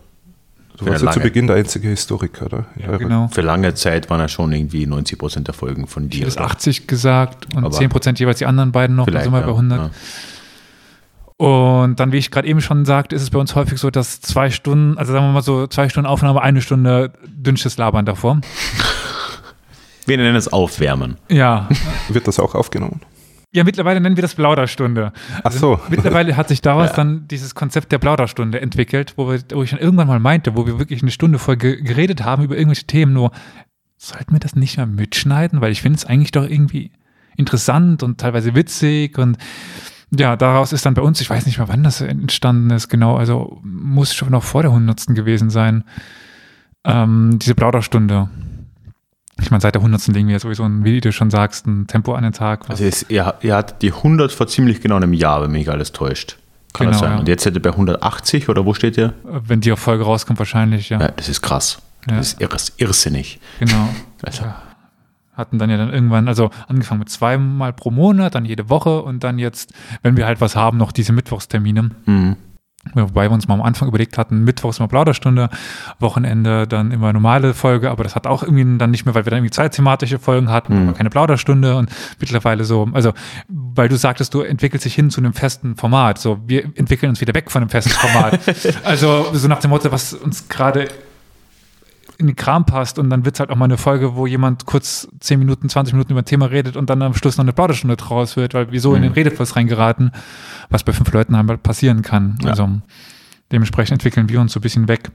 Du warst ja zu Beginn der einzige Historiker, oder? Ja, genau. Für lange Zeit waren ja schon irgendwie 90 Prozent der Folgen von dir. Ich habe 80 gesagt und Aber 10 Prozent jeweils die anderen beiden noch, also mal ja, bei 100. Ja. Und dann, wie ich gerade eben schon sagte, ist es bei uns häufig so, dass zwei Stunden, also sagen wir mal so zwei Stunden Aufnahme, eine Stunde dünnsches Labern davor. Wir nennen es Aufwärmen. Ja. Wird das auch aufgenommen? Ja, mittlerweile nennen wir das Plauderstunde. Ach so. Also, mittlerweile hat sich daraus ja. dann dieses Konzept der Plauderstunde entwickelt, wo, wir, wo ich dann irgendwann mal meinte, wo wir wirklich eine Stunde voll geredet haben über irgendwelche Themen, nur sollten wir das nicht mehr mitschneiden, weil ich finde es eigentlich doch irgendwie interessant und teilweise witzig und ja, daraus ist dann bei uns, ich weiß nicht mehr, wann das entstanden ist, genau, also muss schon noch vor der hundertsten gewesen sein, ähm, diese Plauderstunde. Ich meine, seit der 100. legen wir ja sowieso ein, wie du schon sagst, ein Tempo an den Tag. Also ist, ihr, ihr hattet die 100 vor ziemlich genau einem Jahr, wenn mich alles täuscht. Kann genau, das sein? Ja. Und jetzt seid ihr bei 180 oder wo steht ihr? Wenn die Folge rauskommt, wahrscheinlich, ja. ja das ist krass. Ja. Das ist irres, irrsinnig. Genau. Also. Hatten dann ja dann irgendwann, also angefangen mit zweimal pro Monat, dann jede Woche und dann jetzt, wenn wir halt was haben, noch diese Mittwochstermine. Mhm. Wobei wir uns mal am Anfang überlegt hatten, Mittwochs immer Plauderstunde, Wochenende dann immer normale Folge, aber das hat auch irgendwie dann nicht mehr, weil wir dann irgendwie zwei thematische Folgen hatten, mhm. keine Plauderstunde und mittlerweile so, also weil du sagtest, du entwickelst dich hin zu einem festen Format, so wir entwickeln uns wieder weg von einem festen Format. also so nach dem Motto, was uns gerade in den Kram passt und dann wird es halt auch mal eine Folge, wo jemand kurz 10 Minuten, 20 Minuten über ein Thema redet und dann am Schluss noch eine Plaudestunde draus wird, weil wir so mhm. in den Redefluss reingeraten, was bei fünf Leuten einmal passieren kann. Ja. Also dementsprechend entwickeln wir uns so ein bisschen weg.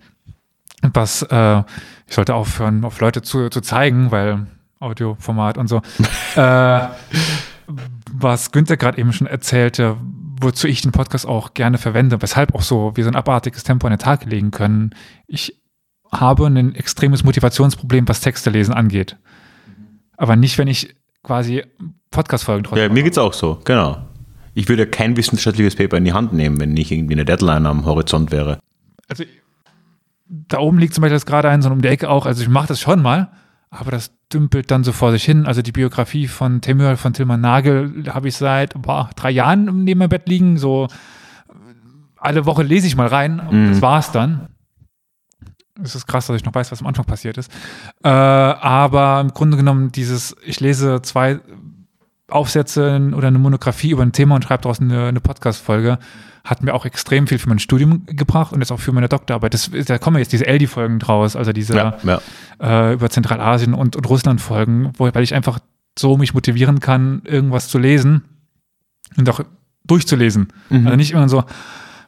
Was äh, ich sollte aufhören, auf Leute zu, zu zeigen, weil Audioformat und so. äh, was Günther gerade eben schon erzählte, wozu ich den Podcast auch gerne verwende, weshalb auch so wir so ein abartiges Tempo an den Tag legen können. Ich habe ein extremes Motivationsproblem, was Texte lesen angeht. Aber nicht, wenn ich quasi Podcast-Folgen draus Ja, mir geht es auch so, genau. Ich würde kein wissenschaftliches Paper in die Hand nehmen, wenn nicht irgendwie eine Deadline am Horizont wäre. Also da oben liegt zum Beispiel das gerade ein, so um die Ecke auch. Also ich mache das schon mal, aber das dümpelt dann so vor sich hin. Also die Biografie von Temür, von Tilman Nagel habe ich seit boah, drei Jahren neben meinem Bett liegen. So alle Woche lese ich mal rein und mm. das war's dann es ist krass, dass ich noch weiß, was am Anfang passiert ist. Äh, aber im Grunde genommen dieses, ich lese zwei Aufsätze oder eine Monografie über ein Thema und schreibe daraus eine, eine Podcast-Folge, hat mir auch extrem viel für mein Studium gebracht und jetzt auch für meine Doktorarbeit. Das, da kommen jetzt diese LD-Folgen draus, also diese ja, ja. Äh, über Zentralasien und, und Russland-Folgen, weil ich einfach so mich motivieren kann, irgendwas zu lesen und auch durchzulesen. Mhm. Also nicht immer so,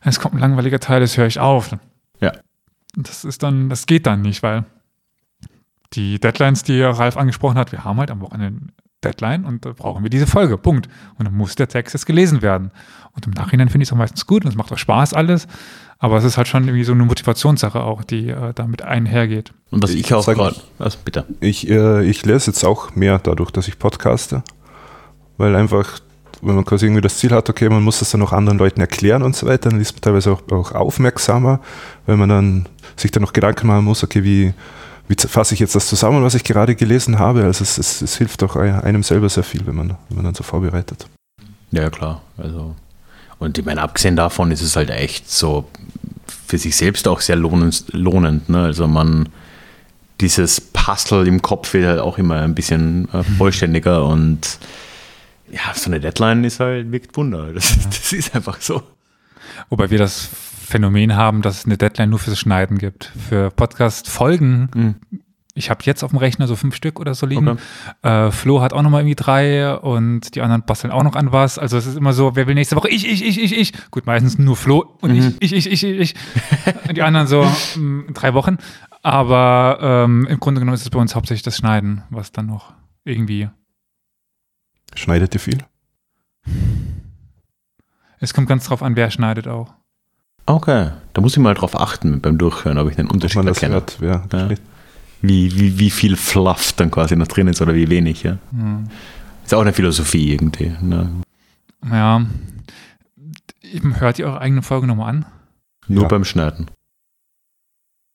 es kommt ein langweiliger Teil, das höre ich auf. Das ist dann, das geht dann nicht, weil die Deadlines, die Ralf angesprochen hat, wir haben halt am Wochenende Deadline und da brauchen wir diese Folge. Punkt. Und dann muss der Text jetzt gelesen werden. Und im Nachhinein finde ich es auch meistens gut und es macht auch Spaß alles. Aber es ist halt schon irgendwie so eine Motivationssache auch, die äh, damit einhergeht. Und was ich, ich auch gerade, also bitte. Ich, äh, ich lese jetzt auch mehr dadurch, dass ich podcaste, weil einfach wenn man quasi irgendwie das Ziel hat, okay, man muss das dann auch anderen Leuten erklären und so weiter, dann ist man teilweise auch, auch aufmerksamer, weil man dann sich dann noch Gedanken machen muss, okay, wie, wie fasse ich jetzt das zusammen, was ich gerade gelesen habe? Also es, es, es hilft auch einem selber sehr viel, wenn man, wenn man dann so vorbereitet. Ja, klar. Also, und ich meine, abgesehen davon ist es halt echt so für sich selbst auch sehr lohnend. lohnend ne? Also man, dieses Puzzle im Kopf wird halt auch immer ein bisschen äh, vollständiger und ja, so eine Deadline ist halt, wirkt Wunder. Das, ja. das ist einfach so. Wobei wir das Phänomen haben, dass es eine Deadline nur fürs Schneiden gibt. Für Podcast-Folgen, mhm. ich habe jetzt auf dem Rechner so fünf Stück oder so liegen. Okay. Äh, Flo hat auch nochmal irgendwie drei und die anderen basteln auch noch an was. Also es ist immer so, wer will nächste Woche? Ich, ich, ich, ich, ich. Gut, meistens nur Flo und Mhm. ich, ich, ich, ich, ich. Und die anderen so mh, in drei Wochen. Aber ähm, im Grunde genommen ist es bei uns hauptsächlich das Schneiden, was dann noch irgendwie. Schneidet ihr viel? Es kommt ganz drauf an, wer schneidet auch. Okay, da muss ich mal drauf achten beim Durchhören, ob ich den Ob Unterschied erkenne. hört, Ja. schneidet. Wie, wie, wie viel Fluff dann quasi noch drin ist oder wie wenig. Ja? Hm. Ist auch eine Philosophie irgendwie. Ne? Ja. Hört ihr eure eigene Folge nochmal an? Nur Ja. beim Schneiden.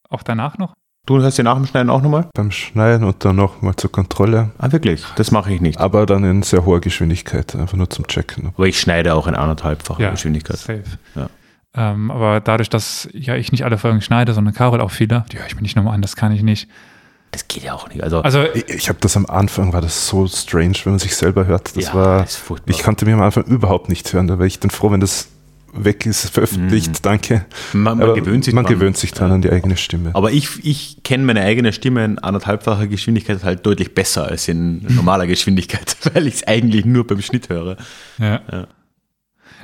Auch danach noch? Du hörst dir nach dem Schneiden auch nochmal? Beim Schneiden und dann nochmal zur Kontrolle. Ah, wirklich? Das mache ich nicht. Aber dann in sehr hoher Geschwindigkeit, einfach nur zum Checken. Aber ich schneide auch in anderthalbfacher Geschwindigkeit. Safe. Ja. Ähm, aber dadurch, dass ja ich nicht alle Folgen schneide, sondern Carol auch viele, die höre ich mir nicht nochmal an, das kann ich nicht. Das geht ja auch nicht. Also, Also Ich, ich habe das am Anfang, war das so strange, wenn man sich selber hört. Das ja, war, furchtbar. ich konnte mir am Anfang überhaupt nicht hören. Da wäre ich dann froh, wenn das weg ist, veröffentlicht. Danke. man, man gewöhnt sich man dran. gewöhnt sich dran an die eigene Stimme. Aber ich, ich kenne meine eigene Stimme in anderthalbfacher Geschwindigkeit halt deutlich besser als in normaler Geschwindigkeit, weil ich es eigentlich nur beim Schnitt höre. ja. Ja.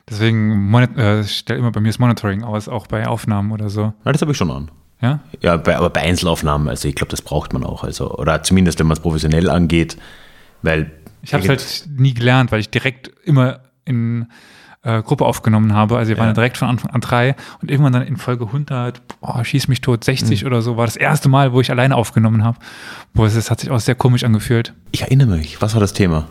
Deswegen äh, stell immer bei mir das Monitoring aus, auch bei Aufnahmen oder so. Na, das habe ich schon an. Ja? Ja, bei, aber bei Einzelaufnahmen, also ich glaube, das braucht man auch. Also, oder zumindest, wenn man es professionell angeht, weil Ich habe es halt nie gelernt, weil ich direkt immer in äh, Gruppe aufgenommen habe. Also wir waren Ja. direkt von Anfang an drei und irgendwann dann in Folge 100, boah, schieß mich tot, 60 oder so, war das erste Mal, wo ich alleine aufgenommen habe. Boah, es hat sich auch sehr komisch angefühlt. ich erinnere mich, was war das Thema?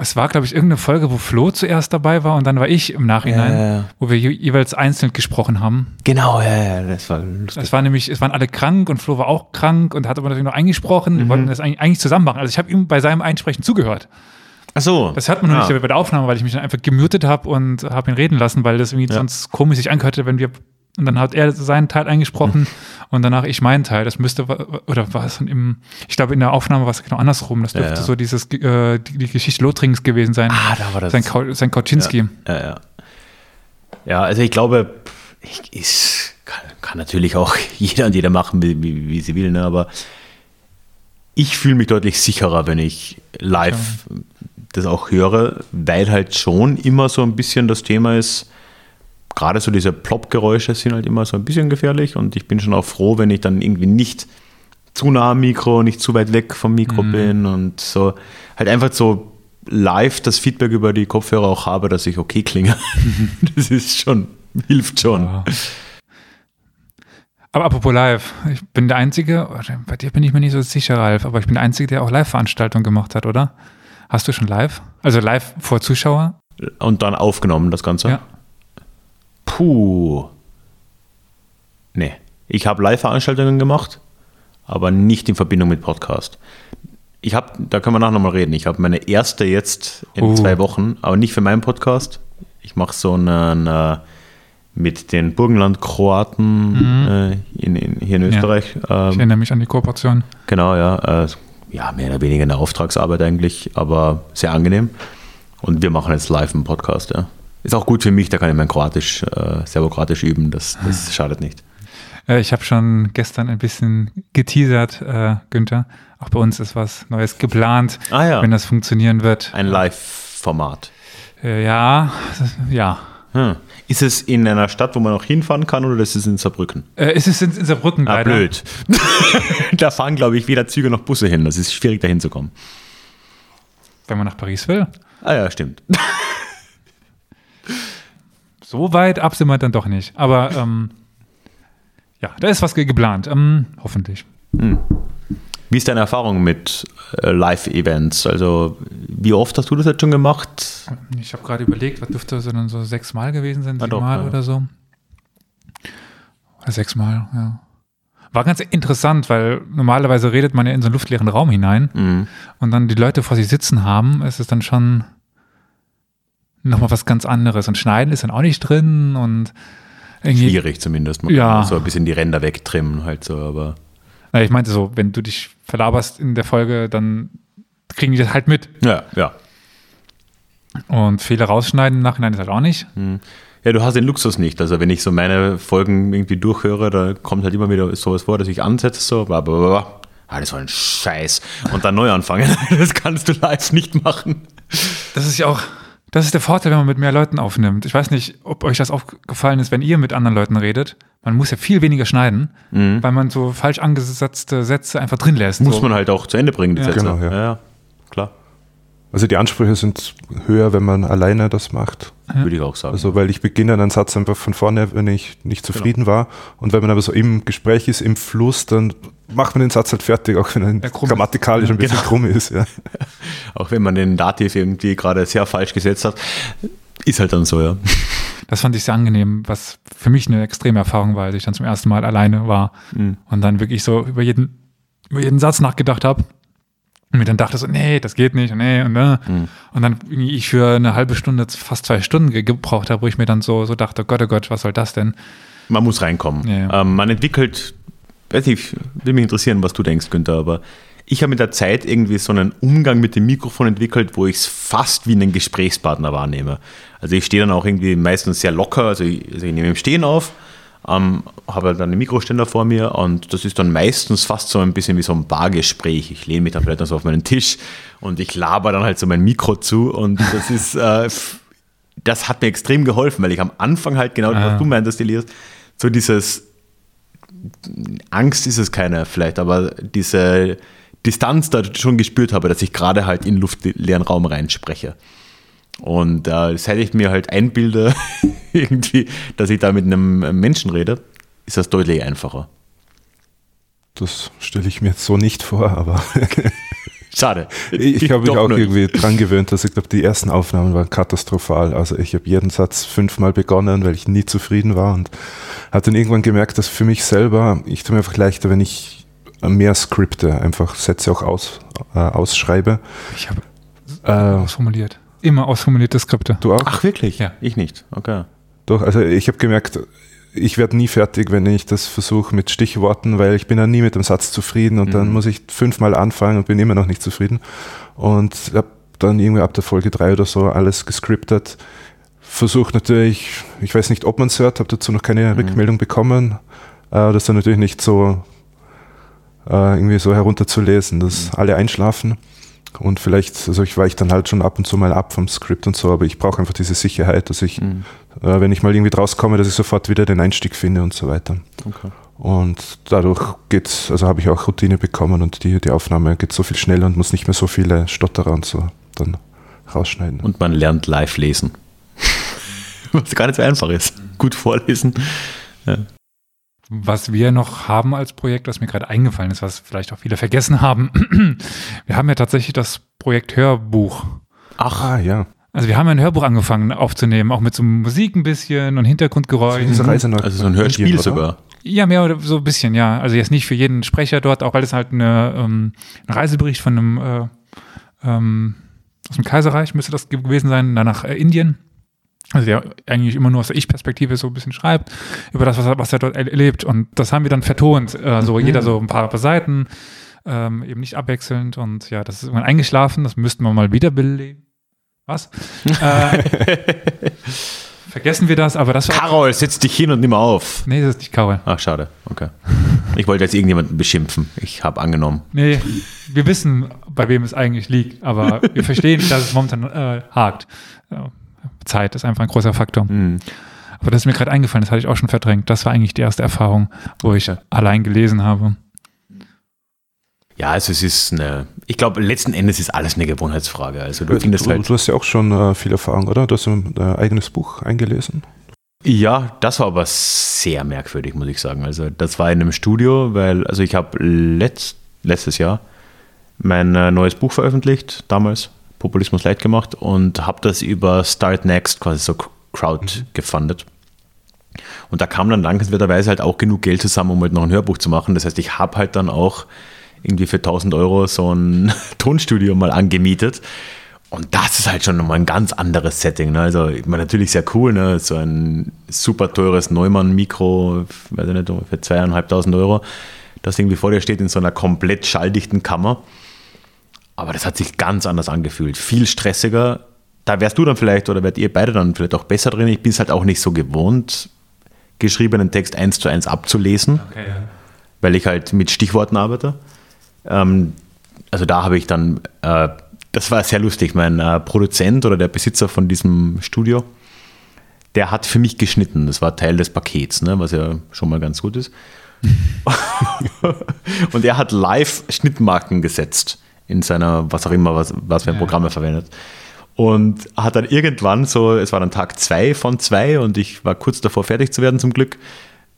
Es war, glaube ich, irgendeine Folge, wo Flo zuerst dabei war und dann war ich im Nachhinein, Ja, ja, ja. wo wir je jeweils einzeln gesprochen haben. Genau, ja, ja, das war lustig. Es war nämlich, es waren alle krank und Flo war auch krank und hat aber natürlich noch eingesprochen. Wir wollten das eigentlich, zusammen machen. Also ich habe ihm bei seinem Einsprechen zugehört. Ach so. Das hört man nur Ah. nicht bei der Aufnahme, weil ich mich dann einfach gemutet habe und habe ihn reden lassen, weil das irgendwie Ja. sonst komisch sich angehört hätte, wenn wir und dann hat er seinen Teil eingesprochen und danach ich meinen Teil. Das müsste oder war es dann im ich glaube in der Aufnahme war es genau andersrum. Das dürfte Ja, ja. so dieses äh, die, die Geschichte Lothringens gewesen sein. Ah, da war das. sein, Kau sein Kauczynski. Ja, ja. ja, also ich glaube, ich, ist, kann, kann natürlich auch jeder und jeder machen, wie, wie, wie sie will, ne? aber ich fühle mich deutlich sicherer, wenn ich live das auch höre, weil halt schon immer so ein bisschen das Thema ist, gerade so diese Plop-Geräusche sind halt immer so ein bisschen gefährlich und ich bin schon auch froh, wenn ich dann irgendwie nicht zu nah am Mikro, nicht zu weit weg vom Mikro bin und so halt einfach so live das Feedback über die Kopfhörer auch habe, dass ich okay klinge. das ist schon, hilft schon. Ja. Aber apropos live, ich bin der Einzige, bei dir bin ich mir nicht so sicher, Ralf, aber ich bin der Einzige, der auch Live-Veranstaltungen gemacht hat, oder? Hast du schon live? Also live vor Zuschauer? Und dann aufgenommen, das Ganze. Ja. Puh. Nee. Ich habe Live-Veranstaltungen gemacht, aber nicht in Verbindung mit Podcast. Ich habe, da können wir nachher nochmal reden. Ich habe meine erste jetzt in Oh. zwei Wochen, aber nicht für meinen Podcast. Ich mache so einen äh, mit den Burgenland-Kroaten äh, in, in, hier in Mhm. Ja. Österreich. Ich Ähm, erinnere mich an die Kooperation. Genau, ja. Äh, ja, mehr oder weniger eine Auftragsarbeit eigentlich, aber sehr angenehm. Und wir machen jetzt live einen Podcast, ja. Ist auch gut für mich, da kann ich mein Kroatisch, äh, Serbokroatisch üben, das, das schadet nicht. Äh, ich habe schon gestern ein bisschen geteasert, äh, Günther. Auch bei uns ist was Neues geplant, Ah ja, wenn das funktionieren wird. ein Live-Format. Äh, ja, ja. Hm. Ist es in einer Stadt, wo man auch hinfahren kann oder ist es in Saarbrücken? Äh, es ist in, in Saarbrücken Ah, leider. blöd. da fahren, glaube ich, weder Züge noch Busse hin. Das ist schwierig, da hinzukommen. Wenn man nach Paris will. Ah ja, stimmt. So weit ab sind wir dann doch nicht. Aber ähm, ja, da ist was ge- geplant. Ähm, hoffentlich. Wie ist deine Erfahrung mit äh, Live-Events? Also, wie oft hast du das jetzt schon gemacht? Ich habe gerade überlegt, was dürfte so dann so sechs Mal gewesen sein, Ah, sieben doch, Mal ja. oder so. Oder sechs Mal, ja. War ganz interessant, weil normalerweise redet man ja in so einen luftleeren Raum hinein Mhm. und dann die Leute vor sich sitzen haben, ist es dann schon nochmal was ganz anderes. Und Schneiden ist dann auch nicht drin und irgendwie. Schwierig zumindest. Man Ja. so ein bisschen die Ränder wegtrimmen, halt so, aber. Na, Ich meinte so, wenn du dich verlaberst in der Folge, dann kriegen die das halt mit. Ja, ja. Und Fehler rausschneiden im Nachhinein ist halt auch nicht. Ja, du hast den Luxus nicht. Also wenn ich so meine Folgen irgendwie durchhöre, da kommt halt immer wieder sowas vor, dass ich ansetze, so, bla, bla, bla, ah, das war ein Scheiß. Und dann neu anfangen. Das kannst du live nicht machen. Das ist ja auch, das ist der Vorteil, wenn man mit mehr Leuten aufnimmt. Ich weiß nicht, ob euch das aufgefallen ist, wenn ihr mit anderen Leuten redet. Man muss ja viel weniger schneiden, Mhm. weil man so falsch angesetzte Sätze einfach drin lässt. Muss so. man halt auch zu Ende bringen, die Ja. Sätze. Genau, ja. ja, klar. Also die Ansprüche sind höher, wenn man alleine das macht. Würde ich auch sagen. Also weil ich beginne einen Satz einfach von vorne, wenn ich nicht zufrieden war. Und wenn man aber so im Gespräch ist, im Fluss, dann macht man den Satz halt fertig, auch wenn er grammatikalisch ein bisschen Genau. krumm ist. Ja. auch wenn man den Dativ irgendwie gerade sehr falsch gesetzt hat. Ist halt dann so, ja. Das fand ich sehr angenehm, was für mich eine extreme Erfahrung war, als ich dann zum ersten Mal alleine war Mhm. und dann wirklich so über jeden, über jeden Satz nachgedacht habe. Und mir dann dachte so, nee, das geht nicht, nee, und, ne. Mhm. und dann ich für eine halbe Stunde, fast zwei Stunden ge- gebraucht habe, wo ich mir dann so, so dachte, oh Gott, oh Gott, was soll das denn? Man muss reinkommen. Ja, ja. Ähm, man entwickelt, weiß nicht, will mich interessieren, was du denkst, Günther, aber ich habe mit der Zeit irgendwie so einen Umgang mit dem Mikrofon entwickelt, wo ich es fast wie einen Gesprächspartner wahrnehme. Also ich stehe dann auch irgendwie meistens sehr locker, also ich, also ich nehme im Stehen auf, ähm, habe dann einen Mikroständer vor mir und das ist dann meistens fast so ein bisschen wie so ein Bargespräch. Ich lehne mich dann vielleicht noch so auf meinen Tisch und ich laber dann halt so mein Mikro zu und das ist, äh, das hat mir extrem geholfen, weil ich am Anfang halt genau, Ah. was du meintest, Elias, so dieses Angst ist es keine vielleicht, aber diese Distanz da schon gespürt habe, dass ich gerade halt in luftleeren Raum reinspreche. Und äh, seit ich mir halt einbilde, irgendwie, dass ich da mit einem Menschen rede, ist das deutlich einfacher. Das stelle ich mir jetzt so nicht vor, aber Schade. ich habe mich auch nur- irgendwie dran gewöhnt, dass ich glaube, die ersten Aufnahmen waren katastrophal. Also ich habe jeden Satz fünfmal begonnen, weil ich nie zufrieden war und habe dann irgendwann gemerkt, dass für mich selber, ich tue mir einfach leichter, wenn ich mehr skripte, einfach Sätze auch aus, äh, ausschreibe. Ich habe Äh, ausformuliert. Immer ausformulierte Skripte. du auch? Ach, wirklich? Ja. Ich nicht. Okay. Doch, also ich habe gemerkt, ich werde nie fertig, wenn ich das versuche mit Stichworten, weil ich bin ja nie mit dem Satz zufrieden und dann Mhm. muss ich fünfmal anfangen und bin immer noch nicht zufrieden. Und habe dann irgendwie ab der Folge drei oder so alles gescriptet. Versucht natürlich, ich weiß nicht, ob man es hört, habe dazu noch keine Mhm. Rückmeldung bekommen. Äh, das dann natürlich nicht so äh, irgendwie so herunterzulesen, dass alle einschlafen. Und vielleicht, also ich weiche dann halt schon ab und zu mal ab vom Skript und so, aber ich brauche einfach diese Sicherheit, dass ich Mhm. äh, wenn ich mal irgendwie draus komme, dass ich sofort wieder den Einstieg finde und so weiter. okay. Und dadurch geht's, also habe ich auch Routine bekommen und die, die Aufnahme geht so viel schneller und muss nicht mehr so viele Stotterer und so dann rausschneiden. Und man lernt live lesen. Was gar nicht so einfach ist. Gut vorlesen. Was wir noch haben als Projekt, was mir gerade eingefallen ist, was vielleicht auch viele vergessen haben. Wir haben ja tatsächlich das Projekt Hörbuch. Ach, ah ja, Also wir haben ja ein Hörbuch angefangen aufzunehmen, auch mit so Musik ein bisschen und Hintergrundgeräuschen. diese Reise nach also so ein Hörspiel oder? sogar. Ja, mehr oder so ein bisschen, ja. Also jetzt nicht für jeden Sprecher dort, auch weil es halt eine, ähm, ein Reisebericht von einem äh, ähm, aus dem Kaiserreich müsste das gewesen sein, dann nach äh, Indien. Also der eigentlich immer nur aus der Ich-Perspektive so ein bisschen schreibt über das, was er, was er dort erlebt. Und das haben wir dann vertont. Äh, so jeder so ein paar Seiten, ähm, eben nicht abwechselnd. Und ja, das ist irgendwann eingeschlafen. Das müssten wir mal wiederbeleben. Was? äh, vergessen wir das, aber das war. Carol, setz dich hin und nimm auf. Nee, das ist nicht Karol. Ach, schade. Okay. Ich wollte jetzt irgendjemanden beschimpfen. Ich habe angenommen. Nee, wir wissen, bei wem es eigentlich liegt, aber wir verstehen, dass es momentan äh, hakt. Ja, Zeit ist einfach ein großer Faktor. Hm. Aber das ist mir gerade eingefallen, das hatte ich auch schon verdrängt. Das war eigentlich die erste Erfahrung, wo ich Okay. allein gelesen habe. Ja, also es ist eine, ich glaube, letzten Endes ist alles eine Gewohnheitsfrage. Also du findest du, halt, du hast ja auch schon äh, viel Erfahrung, oder? Du hast ein äh, eigenes Buch eingelesen. ja, das war aber sehr merkwürdig, muss ich sagen. Also das war in einem Studio, weil, also ich habe letzt, letztes Jahr mein äh, neues Buch veröffentlicht, damals, Populismus leicht gemacht und habe das über Start Next quasi so Crowd gefundet. Und da kam dann dankenswerterweise halt auch genug Geld zusammen, um halt noch ein Hörbuch zu machen. Das heißt, ich habe halt dann auch irgendwie für 1000 Euro so ein Tonstudio mal angemietet. Und das ist halt schon nochmal ein ganz anderes Setting. Ne? Also, ich meine, natürlich sehr cool, ne? so ein super teures Neumann-Mikro, weiß ich nicht, für zweieinhalbtausend Euro, das irgendwie vor dir steht in so einer komplett schalldichten Kammer. Aber das hat sich ganz anders angefühlt. Viel stressiger. Da wärst du dann vielleicht oder werdet ihr beide dann vielleicht auch besser drin. Ich bin es halt auch nicht so gewohnt, geschriebenen Text eins zu eins abzulesen, Okay, weil ich halt mit Stichworten arbeite. Ähm, also da habe ich dann, äh, das war sehr lustig, mein äh, Produzent oder der Besitzer von diesem Studio, der hat für mich geschnitten. Das war Teil des Pakets, ne, was ja schon mal ganz gut ist. und er hat live Schnittmarken gesetzt in seiner, was auch immer, was, was für ein Programm er verwendet. Und hat dann irgendwann so, es war dann Tag zwei von zwei und ich war kurz davor fertig zu werden zum Glück,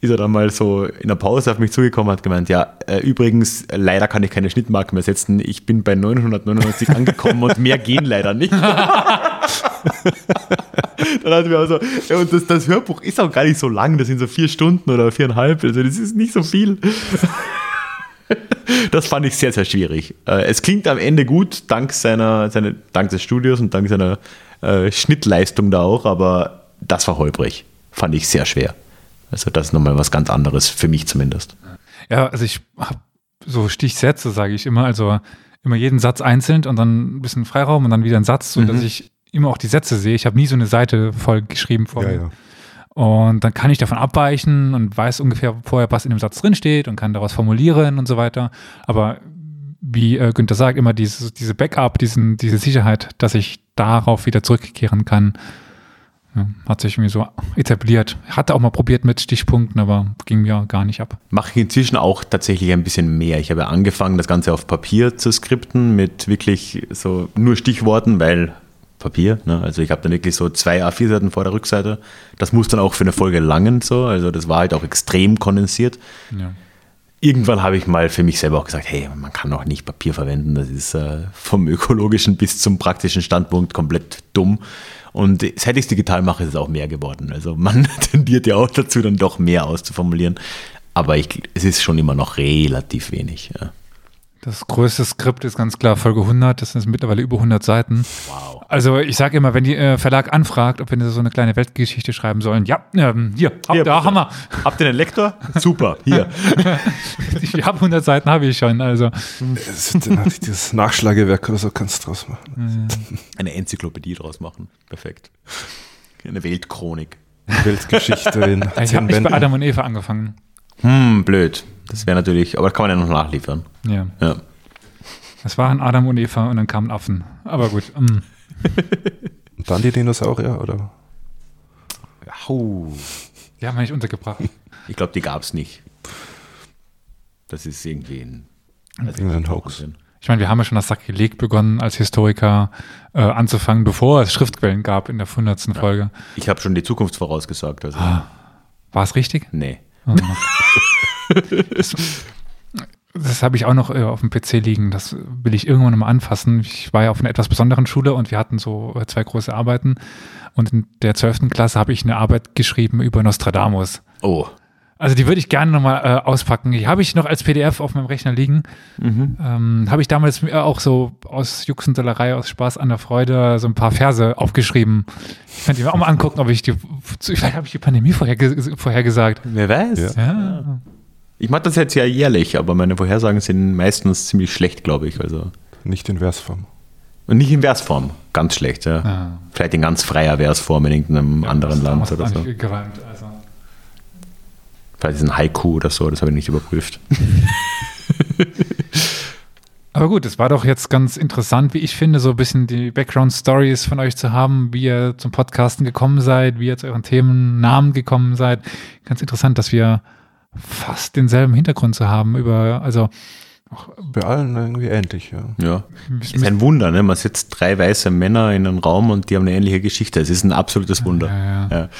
ist er dann mal so in der Pause auf mich zugekommen und hat gemeint, ja, äh, übrigens, leider kann ich keine Schnittmarken mehr setzen. Ich bin bei 999 angekommen und mehr gehen leider nicht. dann hat mir also, ja, und das, das Hörbuch ist auch gar nicht so lang, das sind so vier Stunden oder viereinhalb, also das ist nicht so viel. das fand ich sehr, sehr schwierig. Äh, es klingt am Ende gut, dank seiner, seine, dank des Studios und dank seiner äh, Schnittleistung da auch, aber das war holprig. Fand ich sehr schwer. Also das ist nochmal was ganz anderes, für mich zumindest. Ja, also ich habe so Stichsätze, sage ich immer, also immer jeden Satz einzeln und dann ein bisschen Freiraum und dann wieder ein Satz, so dass mhm. ich immer auch die Sätze sehe. Ich habe nie so eine Seite voll geschrieben vor ja, mir. Ja. Und dann kann ich davon abweichen und weiß ungefähr vorher, was in dem Satz drinsteht und kann daraus formulieren und so weiter. Aber wie äh, Günther sagt, immer dieses, diese Backup, diesen, diese Sicherheit, dass ich darauf wieder zurückkehren kann, ja, hat sich irgendwie so etabliert. Hatte auch mal probiert mit Stichpunkten, aber ging mir gar nicht ab. Mache ich inzwischen auch tatsächlich ein bisschen mehr. Ich habe angefangen, das Ganze auf Papier zu skripten mit wirklich so nur Stichworten, weil Papier. Ne? Also ich habe dann wirklich so zwei A4-Seiten vor der Rückseite. Das muss dann auch für eine Folge langen so. Also das war halt auch extrem kondensiert. Ja. Irgendwann habe ich mal für mich selber auch gesagt, hey, man kann auch nicht Papier verwenden. Das ist äh, vom ökologischen bis zum praktischen Standpunkt komplett dumm. Und seit ich es digital mache, ist es auch mehr geworden. Also man tendiert ja auch dazu, dann doch mehr auszuformulieren. Aber ich, es ist schon immer noch relativ wenig. Ja. Das größte Skript ist ganz klar Folge 100, das sind mittlerweile über 100 Seiten. Wow. Also ich sage immer, wenn die äh, Verlag anfragt, ob wir so eine kleine Weltgeschichte schreiben sollen, ja, ähm, hier, hab, hier, da haben wir. Habt ihr einen Lektor? Super, hier. ich habe 100 Seiten, habe ich schon. Also. Dieses Nachschlagewerk oder so kannst du draus machen. Eine Enzyklopädie draus machen, perfekt. Eine Weltchronik. Weltgeschichte in Ich habe nicht bei Adam und Eva angefangen. Hm, blöd. Das wäre natürlich, aber das kann man ja noch nachliefern. Ja. ja. Es waren Adam und Eva und dann kamen Affen. Aber gut. Mm. und dann die Dinosaurier, oder? Oh. Die haben wir nicht untergebracht. Ich glaube, die gab es nicht. Das ist irgendwie ein, also ein Hoax. Ich meine, wir haben ja schon das Sakrileg begonnen, als Historiker äh, anzufangen, bevor es Schriftquellen gab in der 100. Ja. Folge. Ich habe schon die Zukunft vorausgesagt. Also. Ah. War es richtig? Nee. Oh. das, das habe ich auch noch äh, auf dem PC liegen. Das will ich irgendwann mal anfassen. Ich war ja auf einer etwas besonderen Schule und wir hatten so äh, zwei große Arbeiten. Und in der 12. Klasse habe ich eine Arbeit geschrieben über Nostradamus. Oh. Also die würde ich gerne nochmal äh, auspacken. Die habe ich noch als PDF auf meinem Rechner liegen. Mhm. Ähm, habe ich damals auch so aus Juxendollerei, aus Spaß an der Freude so ein paar Verse aufgeschrieben. Ich könnte mir auch mal angucken, ob ich die, vielleicht habe ich die Pandemie vorher, vorhergesagt. Wer weiß. Ja. ja. Ich mache das jetzt ja jährlich, aber meine Vorhersagen sind meistens ziemlich schlecht, glaube ich. Also. Nicht in Versform. Und nicht in Versform, ganz schlecht, ja. Ah. Vielleicht in ganz freier Versform in irgendeinem ja, anderen Land oder so. Gereimt, also. Vielleicht ist ein Haiku oder so, das habe ich nicht überprüft. Aber gut, es war doch jetzt ganz interessant, wie ich finde, so ein bisschen die Background-Stories von euch zu haben, wie ihr zum Podcasten gekommen seid, wie ihr zu euren Themennamen gekommen seid. Ganz interessant, dass wir fast denselben Hintergrund zu haben über, also bei allen irgendwie ähnlich, ja. Ja. Ist ein Wunder, ne? Man sitzt drei weiße Männer in einem Raum und die haben eine ähnliche Geschichte. Es ist ein absolutes Wunder. Ja, ja. ja.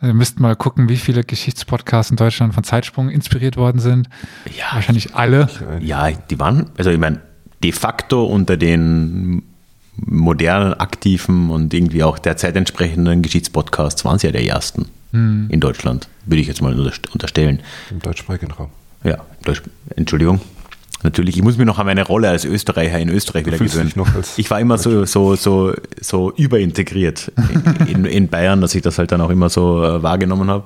Also wir müssten mal gucken, wie viele Geschichtspodcasts in Deutschland von Zeitsprung inspiriert worden sind. Ja. Wahrscheinlich alle. Ja, die waren, also ich meine, de facto unter den modernen, aktiven und irgendwie auch derzeit entsprechenden Geschichtspodcasts waren sie ja der ersten hm. in Deutschland, würde ich jetzt mal unterstellen. Im deutschsprachigen Raum. Ja, Deutsch, Entschuldigung. Natürlich, ich muss mir noch an meine Rolle als Österreicher in Österreich wieder gewöhnen. Ich war immer so, so, so, so überintegriert in, in, Bayern, dass ich das halt dann auch immer so äh, wahrgenommen habe.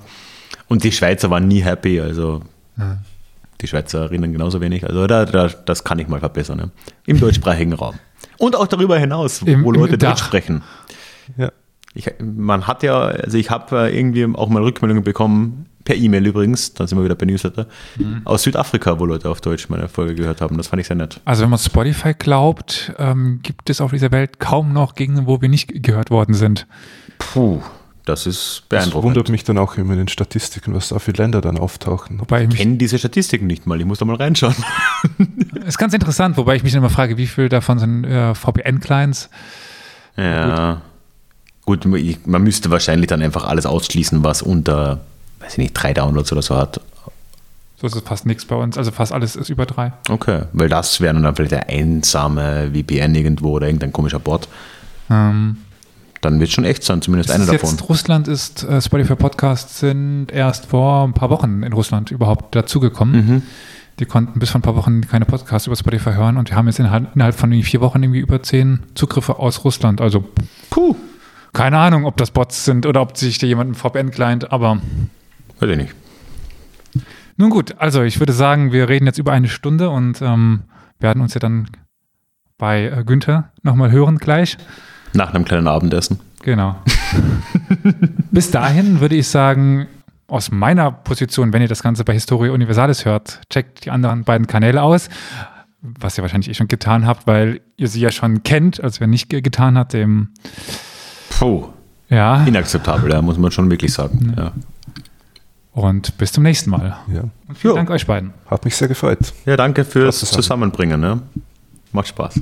Und die Schweizer waren nie happy, also ja. die Schweizerinnen genauso wenig. Also da, da, das kann ich mal verbessern. Ne? Im deutschsprachigen Raum. Und auch darüber hinaus, Im, wo Leute Deutsch sprechen. Ja. Ich, man hat ja, also ich habe äh, irgendwie auch mal Rückmeldungen bekommen, per E-Mail übrigens, dann sind wir wieder bei Newsletter, aus Südafrika, wo Leute auf Deutsch meine Folge gehört haben. Das fand ich sehr nett. Also wenn man Spotify glaubt, ähm, gibt es auf dieser Welt kaum noch Gegenden, wo wir nicht gehört worden sind. Puh, das ist Das beeindruckend. wundert mich dann auch immer in den Statistiken, was da für Länder dann auftauchen. Wobei ich kenne diese Statistiken nicht mal, ich muss da mal reinschauen. ist ganz interessant, wobei ich mich dann immer frage, wie viel davon sind äh, VPN-Clients? Ja. Gut, ich- man müsste wahrscheinlich dann einfach alles ausschließen, was unter, weiß ich nicht, drei Downloads oder so hat. So ist es fast nichts bei uns. Also fast alles ist über drei. Okay, weil das wäre dann vielleicht der einsame VPN irgendwo oder irgendein komischer Bot. Ähm, Dann wird schon echt sein, zumindest es einer davon. jetzt Russland ist, äh, Spotify Podcasts sind erst vor ein paar Wochen in Russland überhaupt dazugekommen. Mhm. Die konnten bis vor ein paar Wochen keine Podcasts über Spotify hören und wir haben jetzt innerhalb, innerhalb von vier Wochen irgendwie über zehn Zugriffe aus Russland. Also Puh, keine Ahnung, ob das Bots sind oder ob sich da jemand ein VPN-Client, aber weiß ich nicht. nun gut, also ich würde sagen, wir reden jetzt über eine Stunde und ähm, werden uns ja dann bei äh, Günther nochmal hören gleich. Nach einem kleinen Abendessen. Genau. Bis dahin würde ich sagen, aus meiner Position, wenn ihr das Ganze bei Historia Universalis hört, checkt die anderen beiden Kanäle aus, was ihr wahrscheinlich eh schon getan habt, weil ihr sie ja schon kennt, als wer nicht ge- getan hat, dem, Puh, ja, inakzeptabel, ja, muss man schon wirklich sagen. Ja, und bis zum nächsten Mal. Ja, Und vielen Jo. Dank euch beiden. hat mich sehr gefreut. ja danke fürs. Zusammenbringen. Ne? Macht Spaß.